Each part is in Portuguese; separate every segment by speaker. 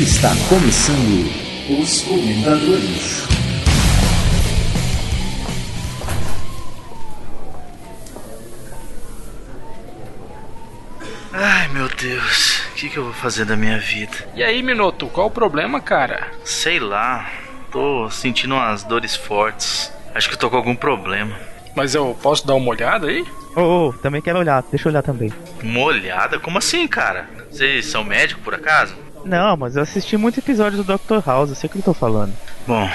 Speaker 1: Está começando os comentadores.
Speaker 2: Ai meu Deus, o que, que eu vou fazer da minha vida?
Speaker 3: E aí, Minoto, qual o problema, cara?
Speaker 2: Sei lá, tô sentindo umas dores fortes. Acho que eu tô com algum problema.
Speaker 3: Mas eu posso dar uma olhada aí?
Speaker 4: Ô, ô, também quero olhar, deixa eu olhar também.
Speaker 2: Uma olhada? Como assim, cara? Vocês são médicos por acaso?
Speaker 4: Não, mas eu assisti muitos episódios do Dr. House, eu sei o que eu tô falando.
Speaker 2: Bom,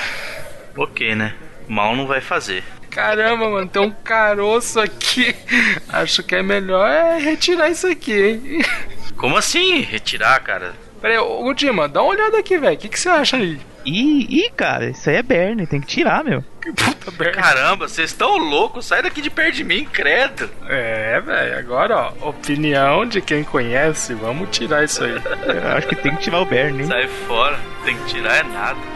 Speaker 2: ok, né? Mal não vai fazer.
Speaker 3: Caramba, mano, tem um caroço aqui. Acho que é melhor é retirar isso aqui, hein?
Speaker 2: Como assim? Retirar, cara?
Speaker 3: Pera aí, ô Dima, dá uma olhada aqui, velho. O que, que você acha aí?
Speaker 4: Ih, ih, cara, isso aí é Berne, tem que tirar, meu.
Speaker 3: Que puta merda.
Speaker 2: Caramba, vocês estão loucos? Sai daqui de perto de mim, credo.
Speaker 3: É, velho, agora, ó, opinião de quem conhece, vamos tirar isso aí.
Speaker 4: Eu acho que tem que tirar o Berne, hein?
Speaker 2: Sai fora, tem que tirar é nada.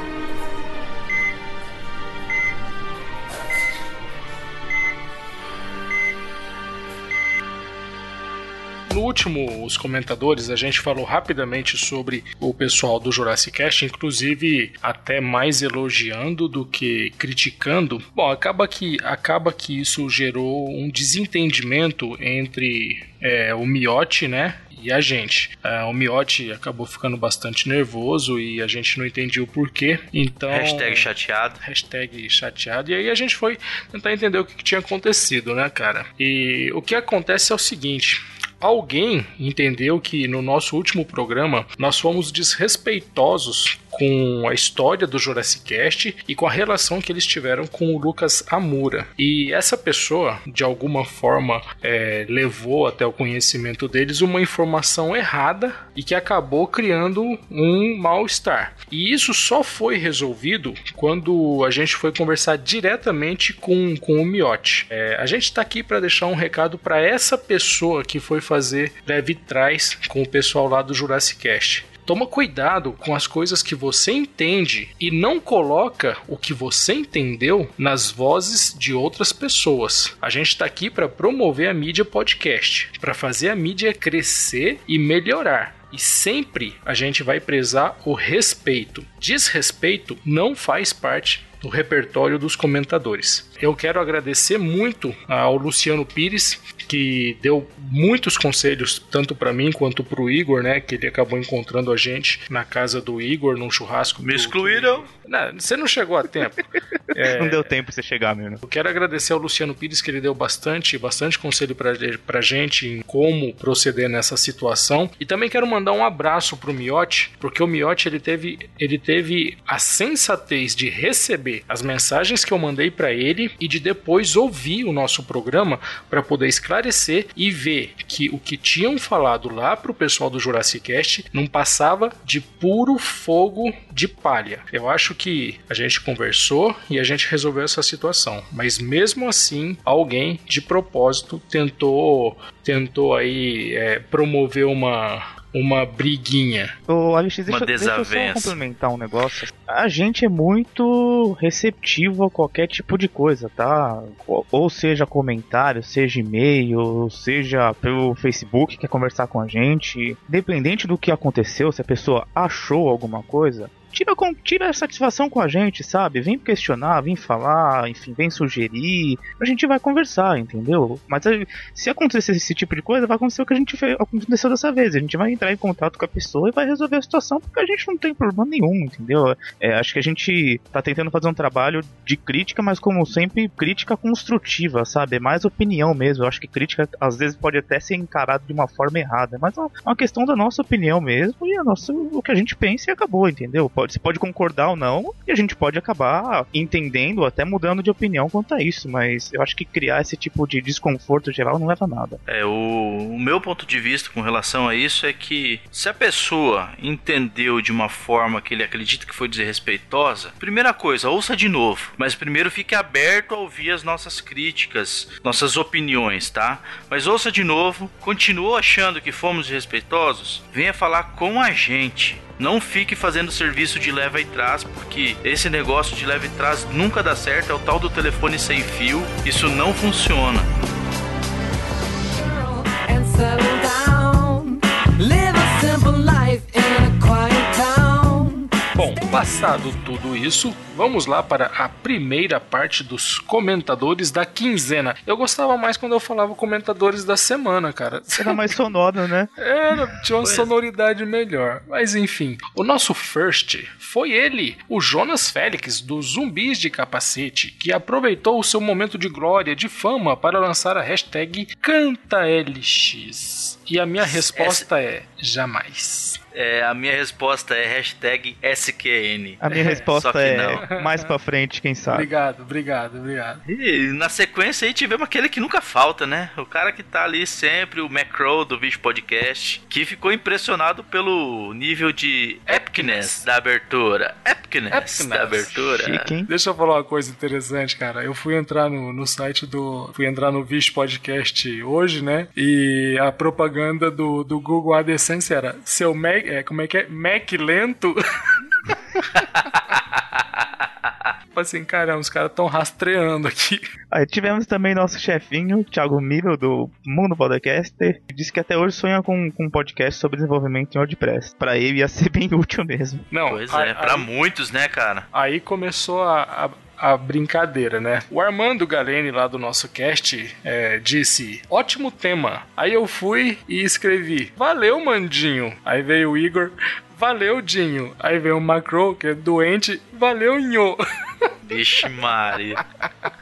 Speaker 3: No último, os comentadores, a gente falou rapidamente sobre o pessoal do Jurassic Cast, inclusive até mais elogiando do que criticando. Bom, acaba que, acaba que isso gerou um desentendimento entre é, o Miotti, né? E a gente. É, o Miotti acabou ficando bastante nervoso e a gente não entendia o porquê. Então.
Speaker 2: Hashtag chateado.
Speaker 3: Hashtag chateado. E aí a gente foi tentar entender o que, que tinha acontecido, né, cara? E o que acontece é o seguinte. Alguém entendeu que no nosso último programa nós fomos desrespeitosos com a história do Jurassic Cast e com a relação que eles tiveram com o Lucas Amura. E essa pessoa, de alguma forma, é, levou até o conhecimento deles uma informação errada e que acabou criando um mal-estar. E isso só foi resolvido quando a gente foi conversar diretamente com, com o Miotti. É, a gente está aqui para deixar um recado para essa pessoa que foi fazer leve trás com o pessoal lá do Jurassic Cast. Toma cuidado com as coisas que você entende e não coloca o que você entendeu nas vozes de outras pessoas. A gente está aqui para promover a mídia podcast, para fazer a mídia crescer e melhorar. E sempre a gente vai prezar o respeito. Desrespeito não faz parte do repertório dos comentadores. Eu quero agradecer muito ao Luciano Pires, que deu muitos conselhos, tanto para mim quanto para o Igor, né? Que ele acabou encontrando a gente na casa do Igor, num churrasco.
Speaker 2: Me
Speaker 3: do-
Speaker 2: excluíram?
Speaker 3: Não, você não chegou a tempo. É,
Speaker 4: Não deu tempo você chegar, meu.
Speaker 3: eu quero agradecer ao Luciano Pires que ele deu bastante, bastante conselho pra, pra gente em como proceder nessa situação. E também quero mandar um abraço pro Miotti, porque o Miotti ele teve, ele teve a sensatez de receber as mensagens que eu mandei pra ele e de depois ouvir o nosso programa para poder esclarecer e ver que o que tinham falado lá pro pessoal do Jurassic Cast não passava de puro fogo de palha. Eu acho que a gente conversou e a gente resolveu essa situação, mas mesmo assim alguém de propósito tentou tentou aí é, promover uma uma briguinha.
Speaker 4: Ô, Alex, deixa,
Speaker 2: Uma
Speaker 4: deixa eu só
Speaker 2: desavença.
Speaker 4: complementar um negócio. A gente é muito receptivo a qualquer tipo de coisa, tá? Ou- Ou seja comentário, seja e-mail, seja pelo Facebook, quer conversar com a gente. Independente do que aconteceu, se a pessoa achou alguma coisa, tira, com, tira satisfação com a gente, sabe? Vem questionar, vem falar, enfim, vem sugerir. A gente vai conversar, entendeu? Mas se acontecer esse tipo de coisa, vai acontecer o que a gente fez, aconteceu dessa vez. A gente vai entrar em contato com a pessoa e vai resolver a situação, porque a gente não tem problema nenhum, entendeu? É, acho que a gente tá tentando fazer um trabalho de crítica, mas como sempre, crítica construtiva, sabe? É mais opinião mesmo. Eu acho que crítica às vezes pode até ser encarado de uma forma errada, mas é uma questão da nossa opinião mesmo e a nossa, o que a gente pensa e acabou, entendeu? Pode, você pode concordar ou não, e a gente pode acabar entendendo, até mudando de opinião quanto a isso, mas eu acho que criar esse tipo de desconforto geral não leva a nada.
Speaker 2: É, o, o meu ponto de vista com relação a isso é que se a pessoa entendeu de uma forma que ele acredita que foi desrespeitosa, primeira coisa, ouça de novo. Mas primeiro fique aberto a ouvir as nossas críticas, nossas opiniões, tá? Mas ouça de novo, continuou achando que fomos desrespeitosos? Venha falar com a gente. Não fique fazendo serviço de leva e trás, porque esse negócio de leva e trás nunca dá certo. É o tal do telefone sem fio. Isso não funciona.
Speaker 5: and settle down. Live a simple life in a quiet.
Speaker 3: Passado tudo isso, vamos lá para a primeira parte dos comentadores da quinzena. Eu gostava mais quando eu falava comentadores da semana, cara.
Speaker 4: Era mais sonoro, né?
Speaker 3: Era, tinha uma
Speaker 2: Pois.
Speaker 3: sonoridade melhor. Mas enfim, o nosso first foi ele, o Jonas Félix, dos Zumbis de Capacete, que aproveitou o seu momento de glória, de fama, para lançar a hashtag CantaLX. E a minha resposta é: jamais.
Speaker 2: É, a minha resposta é hashtag SQN.
Speaker 4: A minha
Speaker 2: Só
Speaker 4: resposta é mais pra frente, quem sabe.
Speaker 3: Obrigado, obrigado, obrigado.
Speaker 2: E na sequência aí tivemos aquele que nunca falta, né? O cara que tá ali sempre, o Macro do Vídeo Podcast, que ficou impressionado pelo nível de epicness da abertura. Epicness,
Speaker 3: Epicness.
Speaker 2: da abertura.
Speaker 4: Chique, hein?
Speaker 3: Deixa eu falar uma coisa interessante, cara. Eu fui entrar no, no site do. Fui entrar no Vish Podcast hoje, né? E a propaganda do, do Google AdSense era seu Mac. É, como é que é? Mac lento. Tipo assim, caramba, os caras tão rastreando aqui.
Speaker 4: Aí tivemos também nosso chefinho, Thiago Miro, do Mundo Podcaster, que disse que até hoje sonha com, com um podcast sobre desenvolvimento em WordPress. Pra ele ia ser bem útil mesmo.
Speaker 3: Não,
Speaker 2: Pois
Speaker 3: aí,
Speaker 2: é, pra
Speaker 3: aí,
Speaker 2: muitos, né, cara?
Speaker 3: aí começou a. a a brincadeira, né? O Armando Galene, lá do nosso cast, é, disse: ótimo tema. Aí eu fui e escrevi: valeu, Mandinho. Aí veio o Igor: valeu, Dinho. Aí veio o Macro, que é doente: valeu, Nho.
Speaker 2: Vixe Maria.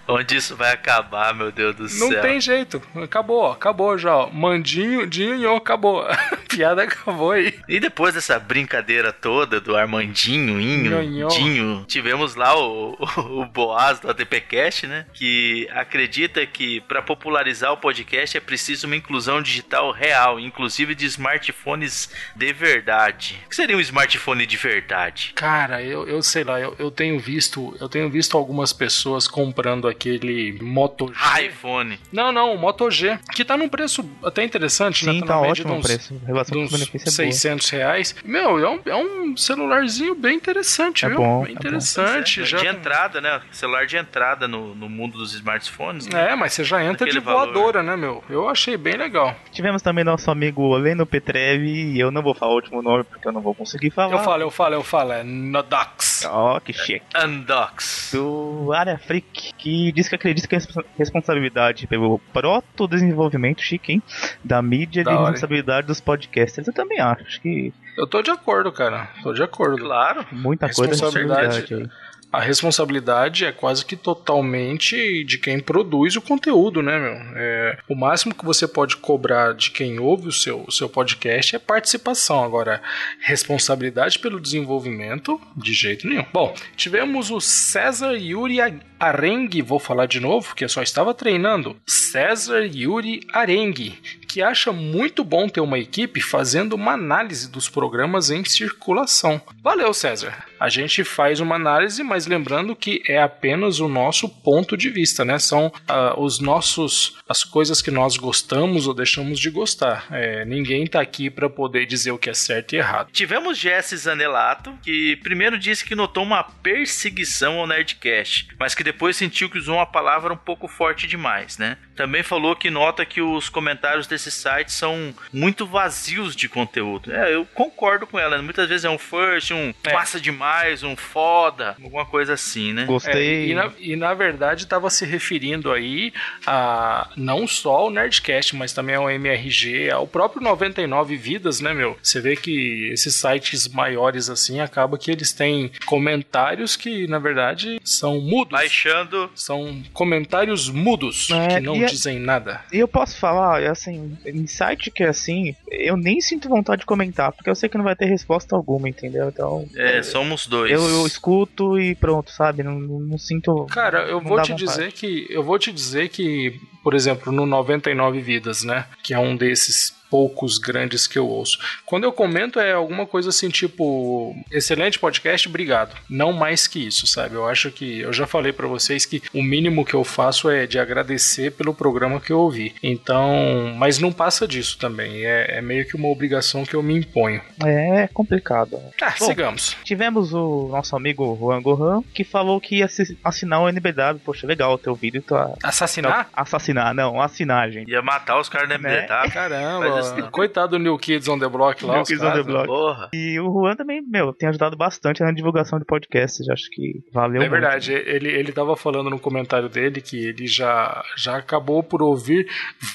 Speaker 2: Onde isso vai acabar, meu Deus do
Speaker 3: Não
Speaker 2: céu?
Speaker 3: tem jeito. Acabou, acabou já. Ó. Mandinho, Dinho, Nho, acabou. A piada acabou aí.
Speaker 2: E depois dessa brincadeira toda do Armandinho, Inho,
Speaker 3: Nhonhô.
Speaker 2: Dinho, tivemos lá o, o, o Boaz do ATPcast, né? Que acredita que para popularizar o podcast é preciso uma inclusão digital real, inclusive de smartphones de verdade. O que seria um smartphone de verdade?
Speaker 3: Cara, eu, eu sei lá, eu, eu tenho visto, eu tenho visto algumas pessoas comprando aquele Moto G.
Speaker 2: iPhone.
Speaker 3: Não, não, o Moto G, que tá num preço até interessante,
Speaker 4: Sim,
Speaker 3: né?
Speaker 4: tá
Speaker 3: média
Speaker 4: ótimo
Speaker 3: uns,
Speaker 4: preço. A relação
Speaker 3: de uns
Speaker 4: custo-benefício é boa.
Speaker 3: 600 reais. Meu, é um, é um celularzinho bem interessante,
Speaker 4: É
Speaker 3: viu?
Speaker 4: bom,
Speaker 3: bem
Speaker 4: é bom.
Speaker 3: interessante.
Speaker 2: É,
Speaker 3: já
Speaker 2: de entrada, né? Celular de entrada no, no mundo dos smartphones. né?
Speaker 3: É, mas você já entra
Speaker 2: Aquele
Speaker 3: de voadora, né, meu? Eu achei bem legal.
Speaker 4: Tivemos também nosso amigo Leno Petrevi, e eu não vou falar o último nome porque eu não vou conseguir falar.
Speaker 3: Eu falo, eu falo, eu falo, é Nodox.
Speaker 4: Ó, que chique.
Speaker 2: Undox.
Speaker 4: Do Área Freak, que diz que acredita que a responsa- responsabilidade pelo proto-desenvolvimento, chique, hein? Da mídia
Speaker 3: Da hein?
Speaker 4: responsabilidade dos podcasters. Eu também acho. Acho que
Speaker 3: Eu tô de acordo, cara. Tô de acordo.
Speaker 2: Claro.
Speaker 4: muita coisa
Speaker 3: Responsabilidade.
Speaker 4: responsabilidade.
Speaker 3: A responsabilidade é quase que totalmente de quem produz o conteúdo, né, meu? É, o máximo que você pode cobrar de quem ouve o seu, o seu podcast é participação. Agora, responsabilidade pelo desenvolvimento, de jeito nenhum. Bom, tivemos o César Yuri Arengue, vou falar de novo, porque eu só estava treinando. César Yuri Arengue, que acha muito bom ter uma equipe fazendo uma análise dos programas em circulação. Valeu, César. A gente faz uma análise, mas lembrando que é apenas o nosso ponto de vista, né? São ah, os nossos, as coisas que nós gostamos ou deixamos de gostar. É, ninguém tá aqui para poder dizer o que é certo e errado.
Speaker 2: Tivemos Jesse Zanelato, que primeiro disse que notou uma perseguição ao Nerdcast, mas que depois sentiu que usou uma palavra um pouco forte demais, né? Também falou que nota que os comentários desse site são muito vazios de conteúdo. É, eu concordo com ela. né? Muitas vezes é um first, um
Speaker 3: É.
Speaker 2: massa demais, um foda, alguma coisa assim, né?
Speaker 3: É,
Speaker 4: Gostei.
Speaker 3: e, na, e na verdade estava se referindo aí a não só ao Nerdcast, mas também ao MRG, ao próprio 99 Vidas, né, meu? Você vê que esses sites maiores assim, acaba que eles têm comentários que na verdade são mudos.
Speaker 2: Baixando.
Speaker 3: São comentários mudos
Speaker 4: É,
Speaker 3: que não
Speaker 4: é-
Speaker 3: dizem nada.
Speaker 4: E eu posso falar, assim, em site que é assim, eu nem sinto vontade de comentar, porque eu sei que não vai ter resposta alguma, entendeu? Então,
Speaker 2: É, somos dois.
Speaker 4: eu, eu escuto e pronto, sabe? Não, não, não sinto.
Speaker 3: Cara, eu
Speaker 4: Não
Speaker 3: vou te
Speaker 4: vontade.
Speaker 3: dizer que eu vou te dizer que, por exemplo, no 99 vidas, né, que é um desses poucos grandes que eu ouço. Quando eu comento é alguma coisa assim, tipo, excelente podcast, obrigado. Não mais que isso, sabe? Eu acho que eu já falei pra vocês que o mínimo que eu faço é de agradecer pelo programa que eu ouvi. Então, mas não passa disso também. É, é meio que uma obrigação que eu me imponho.
Speaker 4: É complicado.
Speaker 3: Ah,
Speaker 4: Bom,
Speaker 3: sigamos.
Speaker 4: Tivemos o nosso amigo Juan Gohan, que falou que ia assi- assinar o NBW. Poxa, legal o teu vídeo. Tá...
Speaker 3: Assassinar?
Speaker 4: Assassinar, não, assinar, gente.
Speaker 2: Ia matar os caras da
Speaker 4: Né?
Speaker 2: MDW.
Speaker 3: Caramba,
Speaker 2: disso,
Speaker 3: Coitado do New Kids on the Block lá.
Speaker 4: New Kids on the Block.
Speaker 2: Porra.
Speaker 4: E o Juan também, meu, tem ajudado bastante na divulgação de podcasts. Acho que valeu
Speaker 3: É
Speaker 4: muito.
Speaker 3: verdade, ele, ele tava falando no comentário dele que ele já, já acabou por ouvir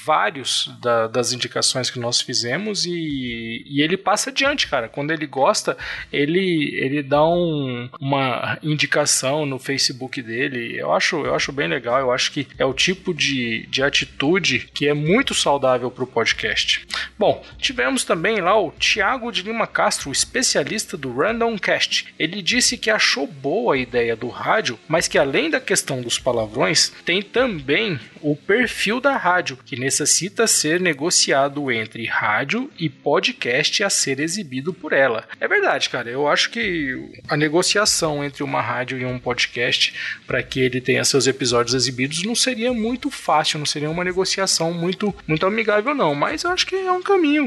Speaker 3: vários da- das indicações que nós fizemos e, e ele passa adiante, cara. Quando ele gosta, ele, ele dá um, uma indicação no Facebook dele. Eu acho, eu acho bem legal, eu acho que é o tipo de, de atitude que é muito saudável pro podcast. Bom, tivemos também lá o Thiago de Lima Castro, especialista do Random Cast. Ele disse que achou boa a ideia do rádio, mas que além da questão dos palavrões, tem também o perfil da rádio, que necessita ser negociado entre rádio e podcast a ser exibido por ela. É verdade, cara. Eu acho que a negociação entre uma rádio e um podcast para que ele tenha seus episódios exibidos não seria muito fácil, não seria uma negociação muito, muito amigável, não. Mas eu acho que é um caminho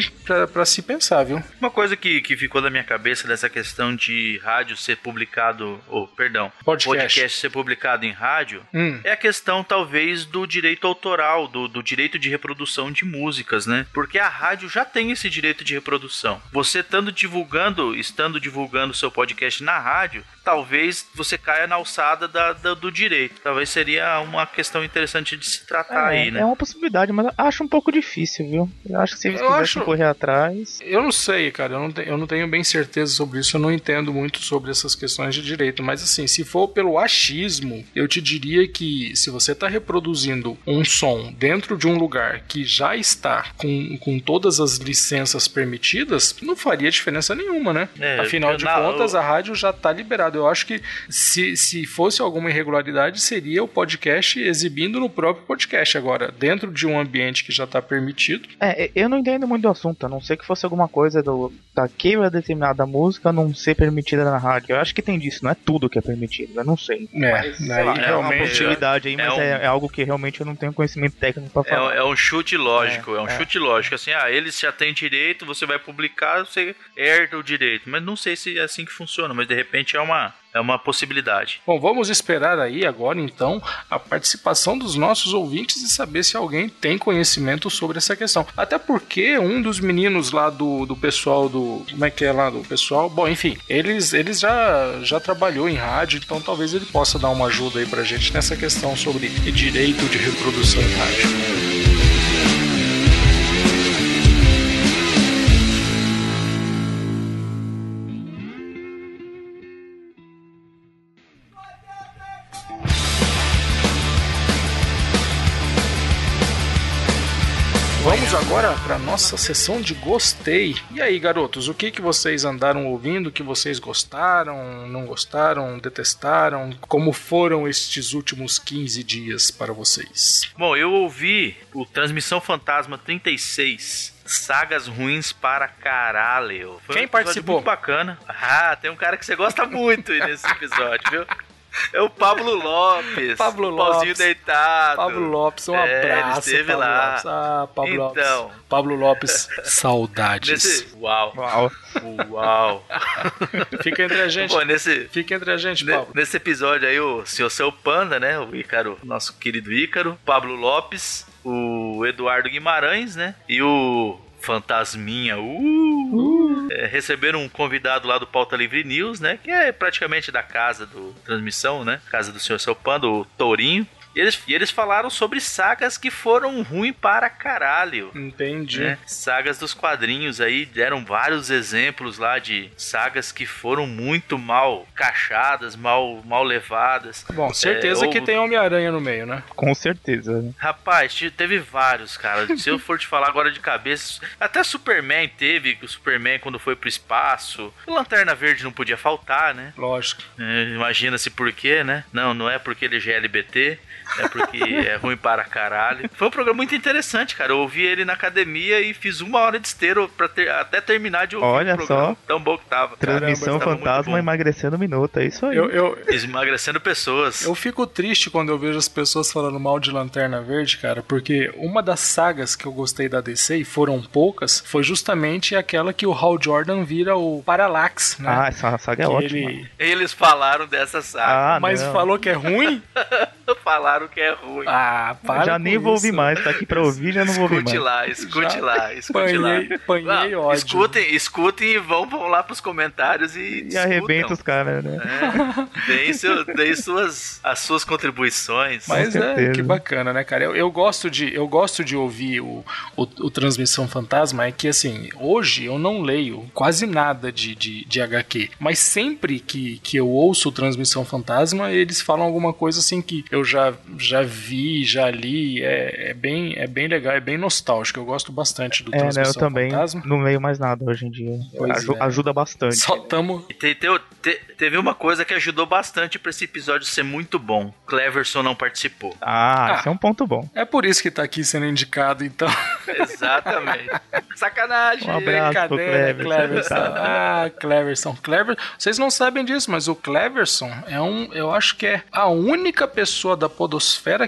Speaker 3: para se pensar, viu?
Speaker 2: Uma coisa que, que ficou na minha cabeça dessa questão de rádio ser publicado, ou perdão,
Speaker 3: Podcast.
Speaker 2: ser publicado em rádio,
Speaker 3: Hum.
Speaker 2: é a questão talvez do direito autoral, do, do direito de reprodução de músicas, né? Porque a rádio já tem esse direito de reprodução. Você estando divulgando, estando divulgando seu podcast na rádio, talvez você caia na alçada da- da- do direito. Talvez seria uma questão interessante de se tratar
Speaker 4: É,
Speaker 2: aí, né?
Speaker 4: é uma possibilidade, mas acho um pouco difícil, viu? Eu acho que se eles
Speaker 3: Eu
Speaker 4: quisessem
Speaker 3: acho-
Speaker 4: correr atrás.
Speaker 3: Eu não sei, cara, eu não, te- eu não tenho bem certeza sobre isso, eu não entendo muito sobre essas questões de direito, mas assim, se for pelo achismo, eu te diria que se você está reproduzindo um som dentro de um lugar que já está com, com todas as licenças permitidas, não faria diferença nenhuma, né?
Speaker 2: É,
Speaker 3: Afinal de
Speaker 2: na-
Speaker 3: contas,
Speaker 2: eu-
Speaker 3: a rádio já está liberada. Eu acho que se, se fosse alguma irregularidade, seria o podcast exibindo no próprio podcast. Agora, dentro de um ambiente que já está permitido,
Speaker 4: É, eu não entendo muito do assunto, a não ser que fosse alguma coisa do, daquela determinada música não ser permitida na rádio. Eu acho que tem disso, não é tudo que é permitido, eu não sei.
Speaker 3: É,
Speaker 4: Mas, sei
Speaker 3: daí
Speaker 4: lá, é uma possibilidade aí,
Speaker 2: é
Speaker 4: mas
Speaker 2: um-
Speaker 4: é, é algo que realmente eu não tenho conhecimento técnico pra
Speaker 2: É,
Speaker 4: falar.
Speaker 2: é um chute lógico, é, um
Speaker 4: é.
Speaker 2: chute lógico. Assim, ah, eles já têm direito, você vai publicar, você herda o direito. Mas não sei se é assim que funciona, mas de repente é uma, é uma possibilidade.
Speaker 3: Bom, vamos esperar aí agora então a participação dos nossos ouvintes e saber se alguém tem conhecimento sobre essa questão. Até porque um dos meninos lá do, do pessoal do. Como é que é lá do pessoal? Bom, enfim, eles, eles já, já trabalhou em rádio, então talvez ele possa dar uma ajuda aí pra gente nessa questão sobre direito de reprodução em rádio. Para nossa sessão de gostei. E aí, garotos, o que que vocês andaram ouvindo? Que vocês gostaram, não gostaram, detestaram? Como foram estes últimos 15 dias para vocês?
Speaker 2: Bom, eu ouvi o Transmissão Fantasma 36. Sagas ruins para caralho. Foi
Speaker 3: Quem
Speaker 2: um
Speaker 3: participou?
Speaker 2: Muito bacana. Ah, tem um cara que você gosta muito nesse episódio, viu? É o Pablo Lopes.
Speaker 3: Pablo
Speaker 2: o pauzinho
Speaker 3: Lopes.
Speaker 2: deitado.
Speaker 3: Pablo Lopes, um
Speaker 2: É, ele
Speaker 3: abraço.
Speaker 2: esteve
Speaker 3: Pablo
Speaker 2: lá.
Speaker 3: Lopes. Ah, Pablo
Speaker 2: Então.
Speaker 3: Lopes. Pablo Lopes, saudades.
Speaker 2: Nesse... Uau,
Speaker 4: Uau.
Speaker 2: uau.
Speaker 3: Fica entre a gente.
Speaker 2: Pô, nesse,
Speaker 3: Fica entre a gente, Pablo.
Speaker 2: Nesse episódio aí, o senhor Seu Panda, né? O Ícaro, nosso querido Ícaro, Pablo Lopes, o Eduardo Guimarães, né? E o Fantasminha, uh, é, receberam um convidado lá do Pauta Livre News, né? Que é praticamente da casa do transmissão, né? Casa do senhor Seu Panda, o Tourinho. E eles, e eles falaram sobre sagas que foram ruins para caralho.
Speaker 3: Entendi.
Speaker 2: né? Sagas dos quadrinhos aí deram vários exemplos lá de sagas que foram muito mal cachadas, mal, mal levadas.
Speaker 3: Bom, certeza
Speaker 2: É,
Speaker 3: que
Speaker 2: ou-
Speaker 3: tem Homem-Aranha no meio, né?
Speaker 4: Com certeza. né?
Speaker 2: Rapaz, te- teve vários, cara. Se eu for te falar agora de cabeça, até Superman teve, que o Superman quando foi pro espaço. O Lanterna Verde não podia faltar, né?
Speaker 3: Lógico.
Speaker 2: É, Imagina-se por quê, né? Não, não é porque ele é GLBT, é porque é ruim para caralho. Foi um programa muito interessante, cara. Eu ouvi ele na academia e fiz uma hora de esteiro pra ter- até terminar de ouvir
Speaker 4: Olha
Speaker 2: o programa.
Speaker 4: só.
Speaker 2: Tão bom que tava.
Speaker 4: Transmissão
Speaker 2: Caramba,
Speaker 4: fantasma emagrecendo minuto, é isso aí.
Speaker 3: Eu, eu,
Speaker 2: Emagrecendo pessoas.
Speaker 3: Eu fico triste quando eu vejo as pessoas falando mal de Lanterna Verde, cara, porque uma das sagas que eu gostei da DC, e foram poucas, foi justamente aquela que o Hal Jordan vira o Parallax, né?
Speaker 4: Ah, essa saga é
Speaker 3: Que
Speaker 4: ótima.
Speaker 3: ele...
Speaker 2: Eles falaram dessa saga.
Speaker 4: Ah,
Speaker 3: Mas
Speaker 4: não.
Speaker 3: falou que é ruim?
Speaker 2: falaram que é ruim.
Speaker 3: Ah, para
Speaker 4: já
Speaker 3: com
Speaker 4: nem vou ouvir mais, tá aqui pra ouvir, já não vou ouvir
Speaker 2: Escute
Speaker 4: mais.
Speaker 2: lá, escute
Speaker 3: Já
Speaker 2: lá, escute lá. Ah,
Speaker 3: ódio.
Speaker 2: escutem, escutem e vão, vão lá pros comentários e.
Speaker 4: E arrebenta os
Speaker 2: discutam.
Speaker 4: caras, né?
Speaker 2: É, deem, seu, deem suas, as suas contribuições.
Speaker 3: Mas é, que bacana, né, cara? Eu, eu gosto de eu gosto de ouvir o, o, o Transmissão Fantasma, é que assim, hoje eu não leio quase nada de, de, de HQ, mas sempre que, que eu ouço o Transmissão Fantasma, eles falam alguma coisa assim que eu já, já vi, já li, é, é, bem, é bem legal, é bem nostálgico, eu gosto bastante do
Speaker 4: É, né? Eu
Speaker 3: Transmissão
Speaker 4: também
Speaker 3: Fantasma.
Speaker 4: não leio mais nada hoje em dia.
Speaker 3: É.
Speaker 4: Ajuda bastante.
Speaker 3: Só tamo.
Speaker 2: E te- te- te- teve uma coisa que ajudou bastante pra esse episódio ser muito bom. Cleverson não participou.
Speaker 4: Ah,
Speaker 3: Ah.
Speaker 4: esse é um ponto bom.
Speaker 3: É por isso que tá aqui sendo indicado, então.
Speaker 2: Exatamente. Sacanagem.
Speaker 4: Um
Speaker 3: Brincadeira,
Speaker 4: Cleverson.
Speaker 3: Cleverson. Ah, Cleverson. Clever... Vocês não sabem disso, mas o Cleverson é um. Eu acho que é a única pessoa da Podosfera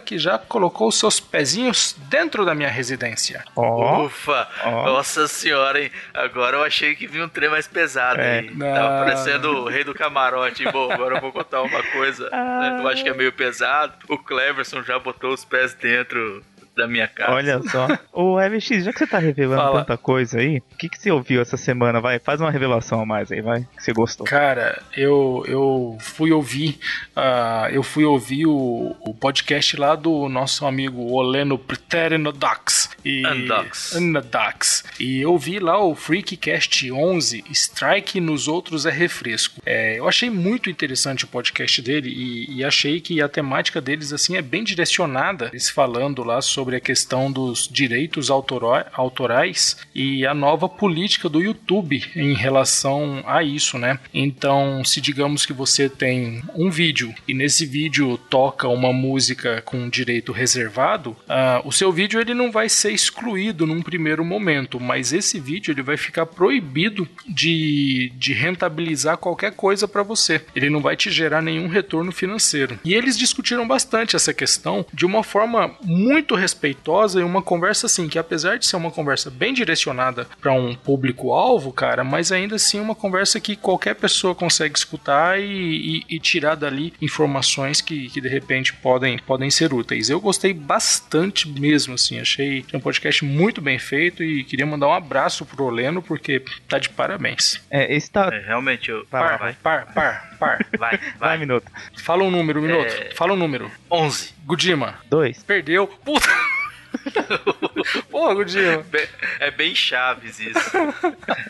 Speaker 3: que já colocou seus pezinhos dentro da minha residência.
Speaker 4: Ó,
Speaker 2: Ufa!
Speaker 4: Ó.
Speaker 2: Nossa senhora, hein? Agora eu achei que vinha um trem mais pesado
Speaker 4: É.
Speaker 2: aí.
Speaker 3: Não.
Speaker 2: Tava parecendo o rei do camarote. Bom, agora eu vou contar uma coisa. né? Eu acho que é meio pesado. O Cleverson já botou os pés dentro da minha casa.
Speaker 4: olha só. Ô, FX, já que você tá revelando
Speaker 3: Fala.
Speaker 4: tanta coisa aí, o que, que você ouviu essa semana? Vai, faz uma revelação a mais aí, vai, que você gostou.
Speaker 3: Cara, eu, eu fui ouvir ah, eu fui ouvir o, o podcast lá do nosso amigo Oleno Preterinodax e
Speaker 2: Andax.
Speaker 3: Andax. E eu vi lá o Freakcast 11, Strike nos outros é refresco. É, eu achei muito interessante o podcast dele e, e achei que a temática deles assim é bem direcionada. Eles falando lá sobre a questão dos direitos autorais e a nova política do YouTube em relação a isso, né? Então, se digamos que você tem um vídeo e nesse vídeo toca uma música com direito reservado, ah, o seu vídeo ele não vai ser excluído num primeiro momento, mas esse vídeo ele vai ficar proibido de, de rentabilizar qualquer coisa para você. Ele não vai te gerar nenhum retorno financeiro. E eles discutiram bastante essa questão de uma forma muito respeitosa e uma conversa assim que apesar de ser uma conversa bem direcionada para um público alvo, cara, mas ainda assim uma conversa que qualquer pessoa consegue escutar e, e- e tirar dali informações que, que de repente podem, podem ser úteis. Eu gostei bastante mesmo, assim, achei um podcast muito bem feito e queria mandar um abraço pro Oleno porque tá de parabéns.
Speaker 4: É, esse tá.
Speaker 2: É, realmente, eu...
Speaker 4: Lá,
Speaker 2: vai,
Speaker 3: Par, par, par.
Speaker 2: vai,
Speaker 4: Vai,
Speaker 2: vai.
Speaker 4: minuto.
Speaker 3: Fala um número, Minuto.
Speaker 2: É.
Speaker 3: Fala um número.
Speaker 2: 11.
Speaker 3: Gudima,
Speaker 4: Dois.
Speaker 3: perdeu. Puta. Pô, Gudima.
Speaker 2: Be- É bem chaves isso.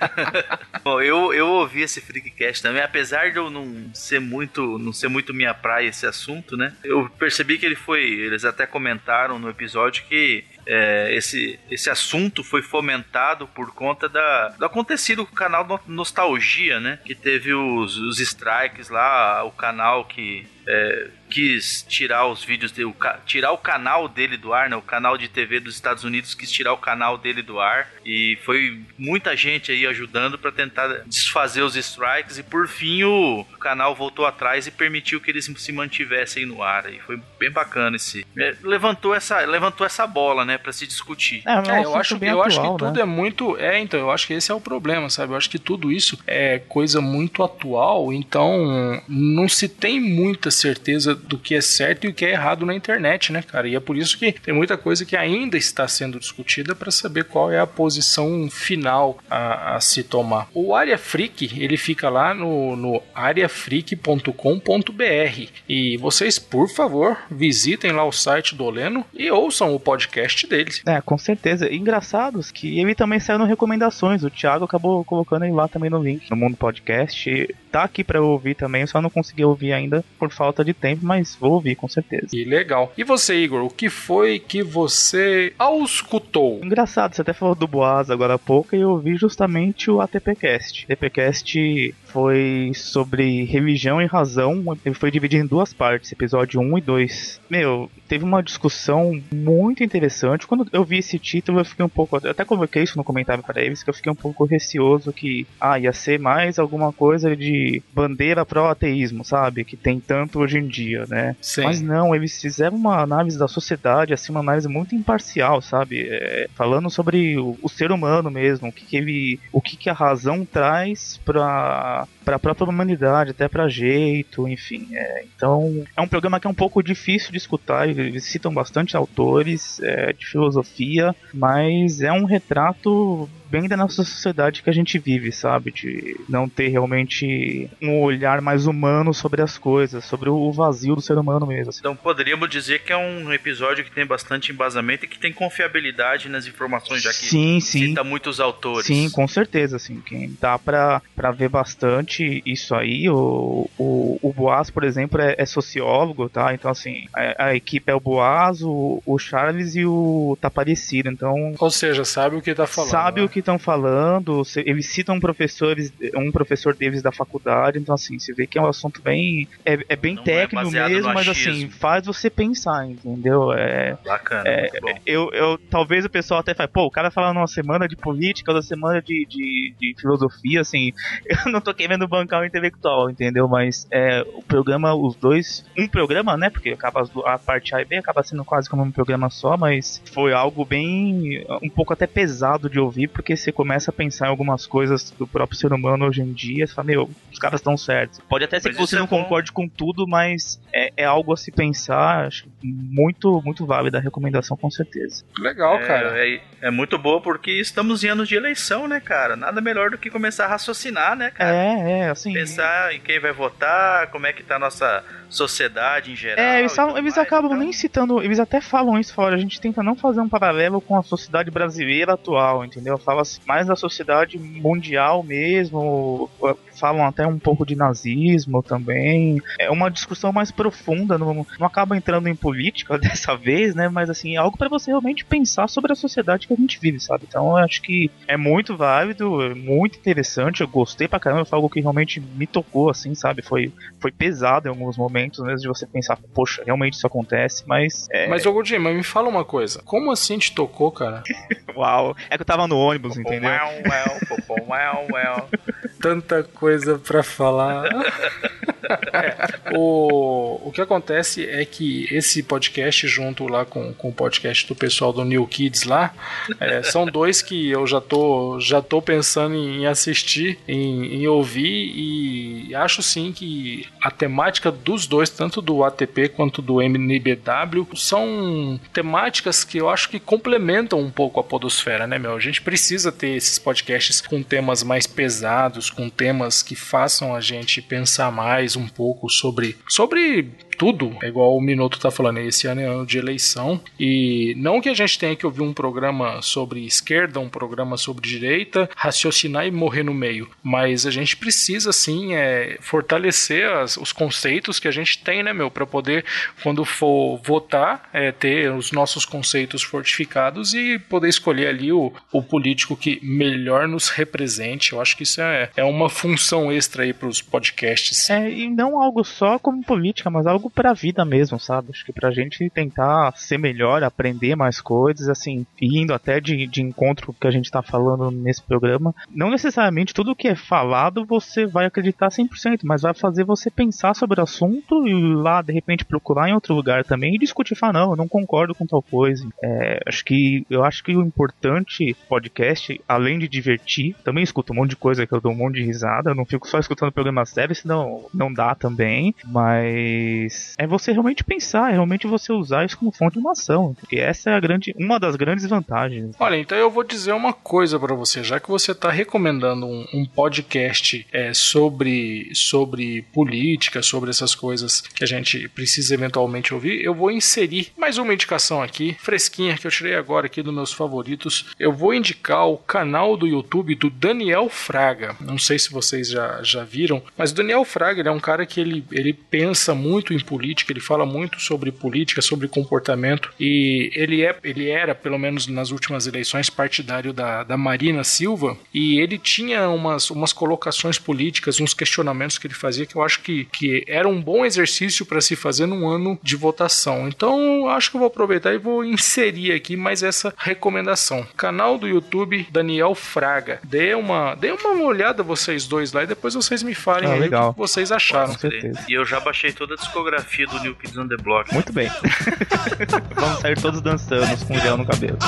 Speaker 2: Bom, eu, eu ouvi esse Freakcast também, apesar de eu não ser muito não ser muito minha praia esse assunto, né? Eu percebi que ele foi, eles até comentaram no episódio que é, esse, esse assunto foi fomentado por conta da, do acontecido com o canal No- Nostalgia, né? Que teve os, os strikes lá, o canal que é, quis tirar os vídeos dele, o ca- tirar o canal dele do ar, né? O canal de TV dos Estados Unidos quis tirar o canal dele do ar e foi muita gente aí ajudando para tentar desfazer os strikes e por fim o canal voltou atrás e permitiu que eles se mantivessem no ar. E foi bem bacana esse. é, levantou essa levantou essa bola, né, para se discutir.
Speaker 4: É, mas é
Speaker 3: É, eu acho,
Speaker 4: bem
Speaker 3: eu acho
Speaker 4: atual,
Speaker 3: que tudo
Speaker 4: né?
Speaker 3: é muito. É, então, eu acho que esse é o problema, sabe? Eu acho que tudo isso é coisa muito atual, então não se tem muita certeza do que é certo e o que é errado na internet, né, cara? E é por isso que tem muita coisa que ainda está sendo discutida para saber qual é a posição final a, a se tomar. O Área Freak, ele fica lá no, no areafreak.com.br e vocês, por favor, visitem lá o site do Oleno e ouçam o podcast deles.
Speaker 4: É, com certeza. Engraçados que ele também saiu no Recomendações. O Thiago acabou colocando ele lá também no link, no Mundo Podcast. Tá aqui eu ouvir também, eu só não consegui ouvir ainda por falta de tempo, mas vou ouvir com certeza.
Speaker 3: Que legal. E você, Igor, o que foi que você auscultou?
Speaker 4: Engraçado, você até falou do Boaz agora há pouco e eu ouvi justamente o ATPcast. ATPcast foi sobre religião e razão, ele foi dividido em duas partes, episódio 1 e 2. Meu, teve uma discussão muito interessante. Quando eu vi esse título, eu fiquei um pouco. eu Até coloquei isso no comentário para eles, que eu fiquei um pouco receoso que, ah, ia ser mais alguma coisa de bandeira pró-ateísmo, sabe? Que tem tanto hoje em dia, né?
Speaker 3: Sim.
Speaker 4: Mas não, eles fizeram uma análise da sociedade, assim, uma análise muito imparcial, sabe? É, falando sobre o, o, ser humano mesmo, o que, que ele, o que, que a razão traz para para a própria humanidade, até para jeito, enfim. É, então, é um programa que é um pouco difícil de escutar, eles citam bastante autores é, de filosofia, mas é um retrato bem da nossa sociedade que a gente vive, sabe? De não ter realmente um olhar mais humano sobre as coisas, sobre o vazio do ser humano mesmo. Assim.
Speaker 2: Então poderíamos dizer que é um episódio que tem bastante embasamento e que tem confiabilidade nas informações, já que
Speaker 4: sim, sim.
Speaker 2: cita muitos autores.
Speaker 4: Sim, com certeza, assim. Quem dá pra, pra ver bastante isso aí, o, o, o Boaz, por exemplo, é, é sociólogo, tá? Então, assim, a, a, equipe é o Boaz, o, o Charles e o Taparecido, então...
Speaker 3: Ou seja, sabe o que tá falando.
Speaker 4: Sabe
Speaker 3: né?
Speaker 4: o que estão falando, eles citam professores, um professor deles da faculdade, então assim, você vê que é um assunto bem é, é bem Não é técnico é mesmo, mas assim, faz você pensar, entendeu? É
Speaker 2: bacana,
Speaker 4: é, eu, eu talvez o pessoal até fale, pô, o cara falando uma semana de política, outra semana de, de, de, filosofia, assim, eu não tô querendo bancar o intelectual, entendeu? Mas é, o programa, os dois, um programa, né? Porque acaba a parte A e B acaba sendo quase como um programa só, mas foi algo bem um pouco até pesado de ouvir, porque você começa a pensar em algumas coisas do próprio ser humano hoje em dia, você fala, meu, os caras estão certos. Pode até ser mas que você não concorde com tudo, mas é, é, algo a se pensar, acho muito, muito válida a recomendação, com certeza.
Speaker 3: Legal, é, cara.
Speaker 2: É, é, muito boa porque estamos em anos de eleição, né, cara? Nada melhor do que começar a raciocinar, né, cara?
Speaker 4: É, é, assim.
Speaker 2: Pensar em quem vai votar, como é que tá a nossa sociedade em geral.
Speaker 4: É, eles, falam, eles mais, acabam então... nem citando, eles até falam isso fora, a gente tenta não fazer um paralelo com a sociedade brasileira atual, entendeu? Fala mais da sociedade mundial mesmo, falam até um pouco de nazismo também. É uma discussão mais profunda, não, não acaba entrando em política dessa vez, né? Mas assim, é algo para você realmente pensar sobre a sociedade que a gente vive, sabe? Então eu acho que é muito válido, é muito interessante, eu gostei pra caramba, foi algo que realmente me tocou, assim, sabe? Foi, foi pesado em alguns momentos, mesmo de você pensar, poxa, realmente isso acontece, mas. É...
Speaker 3: Mas, ô Godinho, mas me fala uma coisa, como assim te tocou, cara?
Speaker 4: Uau, é que eu tava no ônibus, entendeu?
Speaker 3: Tanta coisa pra falar. É, o, o que acontece é que esse podcast, junto lá com, com o podcast do pessoal do New Kids lá, é, são dois que eu já tô, já tô pensando em assistir, em, em ouvir, e acho sim que a temática dos dois, tanto do ATP quanto do MNBW, são temáticas que eu acho que complementam um pouco a Podosfera, né, meu? A gente precisa ter esses podcasts com temas mais pesados, com temas que façam a gente pensar mais um pouco sobre, sobre tudo, é igual o Minuto tá falando, esse ano é ano de eleição, e não que a gente tenha que ouvir um programa sobre esquerda, um programa sobre direita, raciocinar e morrer no meio, mas a gente precisa sim é, fortalecer as, os conceitos que a gente tem, né, meu, para poder, quando for votar, é, ter os nossos conceitos fortificados e poder escolher ali o, o político que melhor nos represente. Eu acho que isso é, é uma função extra aí para os podcasts.
Speaker 4: É, e não algo só como política, mas algo pra vida mesmo, sabe? Acho que pra gente tentar ser melhor, aprender mais coisas, assim, indo até de, de encontro que a gente tá falando nesse programa. Não necessariamente tudo que é falado você vai acreditar 100%, mas vai fazer você pensar sobre o assunto e lá, de repente, procurar em outro lugar também e discutir, falar, não, eu não concordo com tal coisa. É, acho que, eu acho que o importante podcast, além de divertir, também escuto um monte de coisa que eu dou um monte de risada, eu não fico só escutando programa sério, senão não dá também, mas é você realmente pensar, é realmente você usar isso como fonte de uma ação. Porque essa é a grande, uma das grandes vantagens.
Speaker 3: Olha, então eu vou dizer uma coisa para você, já que você está recomendando um, um podcast é, sobre, sobre política, sobre essas coisas que a gente precisa eventualmente ouvir, eu vou inserir mais uma indicação aqui, fresquinha, que eu tirei agora aqui dos meus favoritos. Eu vou indicar o canal do YouTube do Daniel Fraga. Não sei se vocês já, já viram, mas o Daniel Fraga é um cara que ele, ele pensa muito em política, ele fala muito sobre política, sobre comportamento e ele, é, ele era, pelo menos nas últimas eleições, partidário da, da Marina Silva e ele tinha umas, umas colocações políticas, uns questionamentos que ele fazia que eu acho que, que era um bom exercício para se fazer num ano de votação. Então, acho que eu vou aproveitar e vou inserir aqui mais essa recomendação. Canal do YouTube Daniel Fraga. Dê uma, dê uma olhada vocês dois lá e depois vocês me falem
Speaker 4: Ah,
Speaker 3: aí
Speaker 4: legal.
Speaker 3: o que vocês acharam.
Speaker 2: E eu já baixei toda a discografia do New Kids on the Block.
Speaker 4: Muito bem. Vamos sair todos dançando com o gel no cabelo.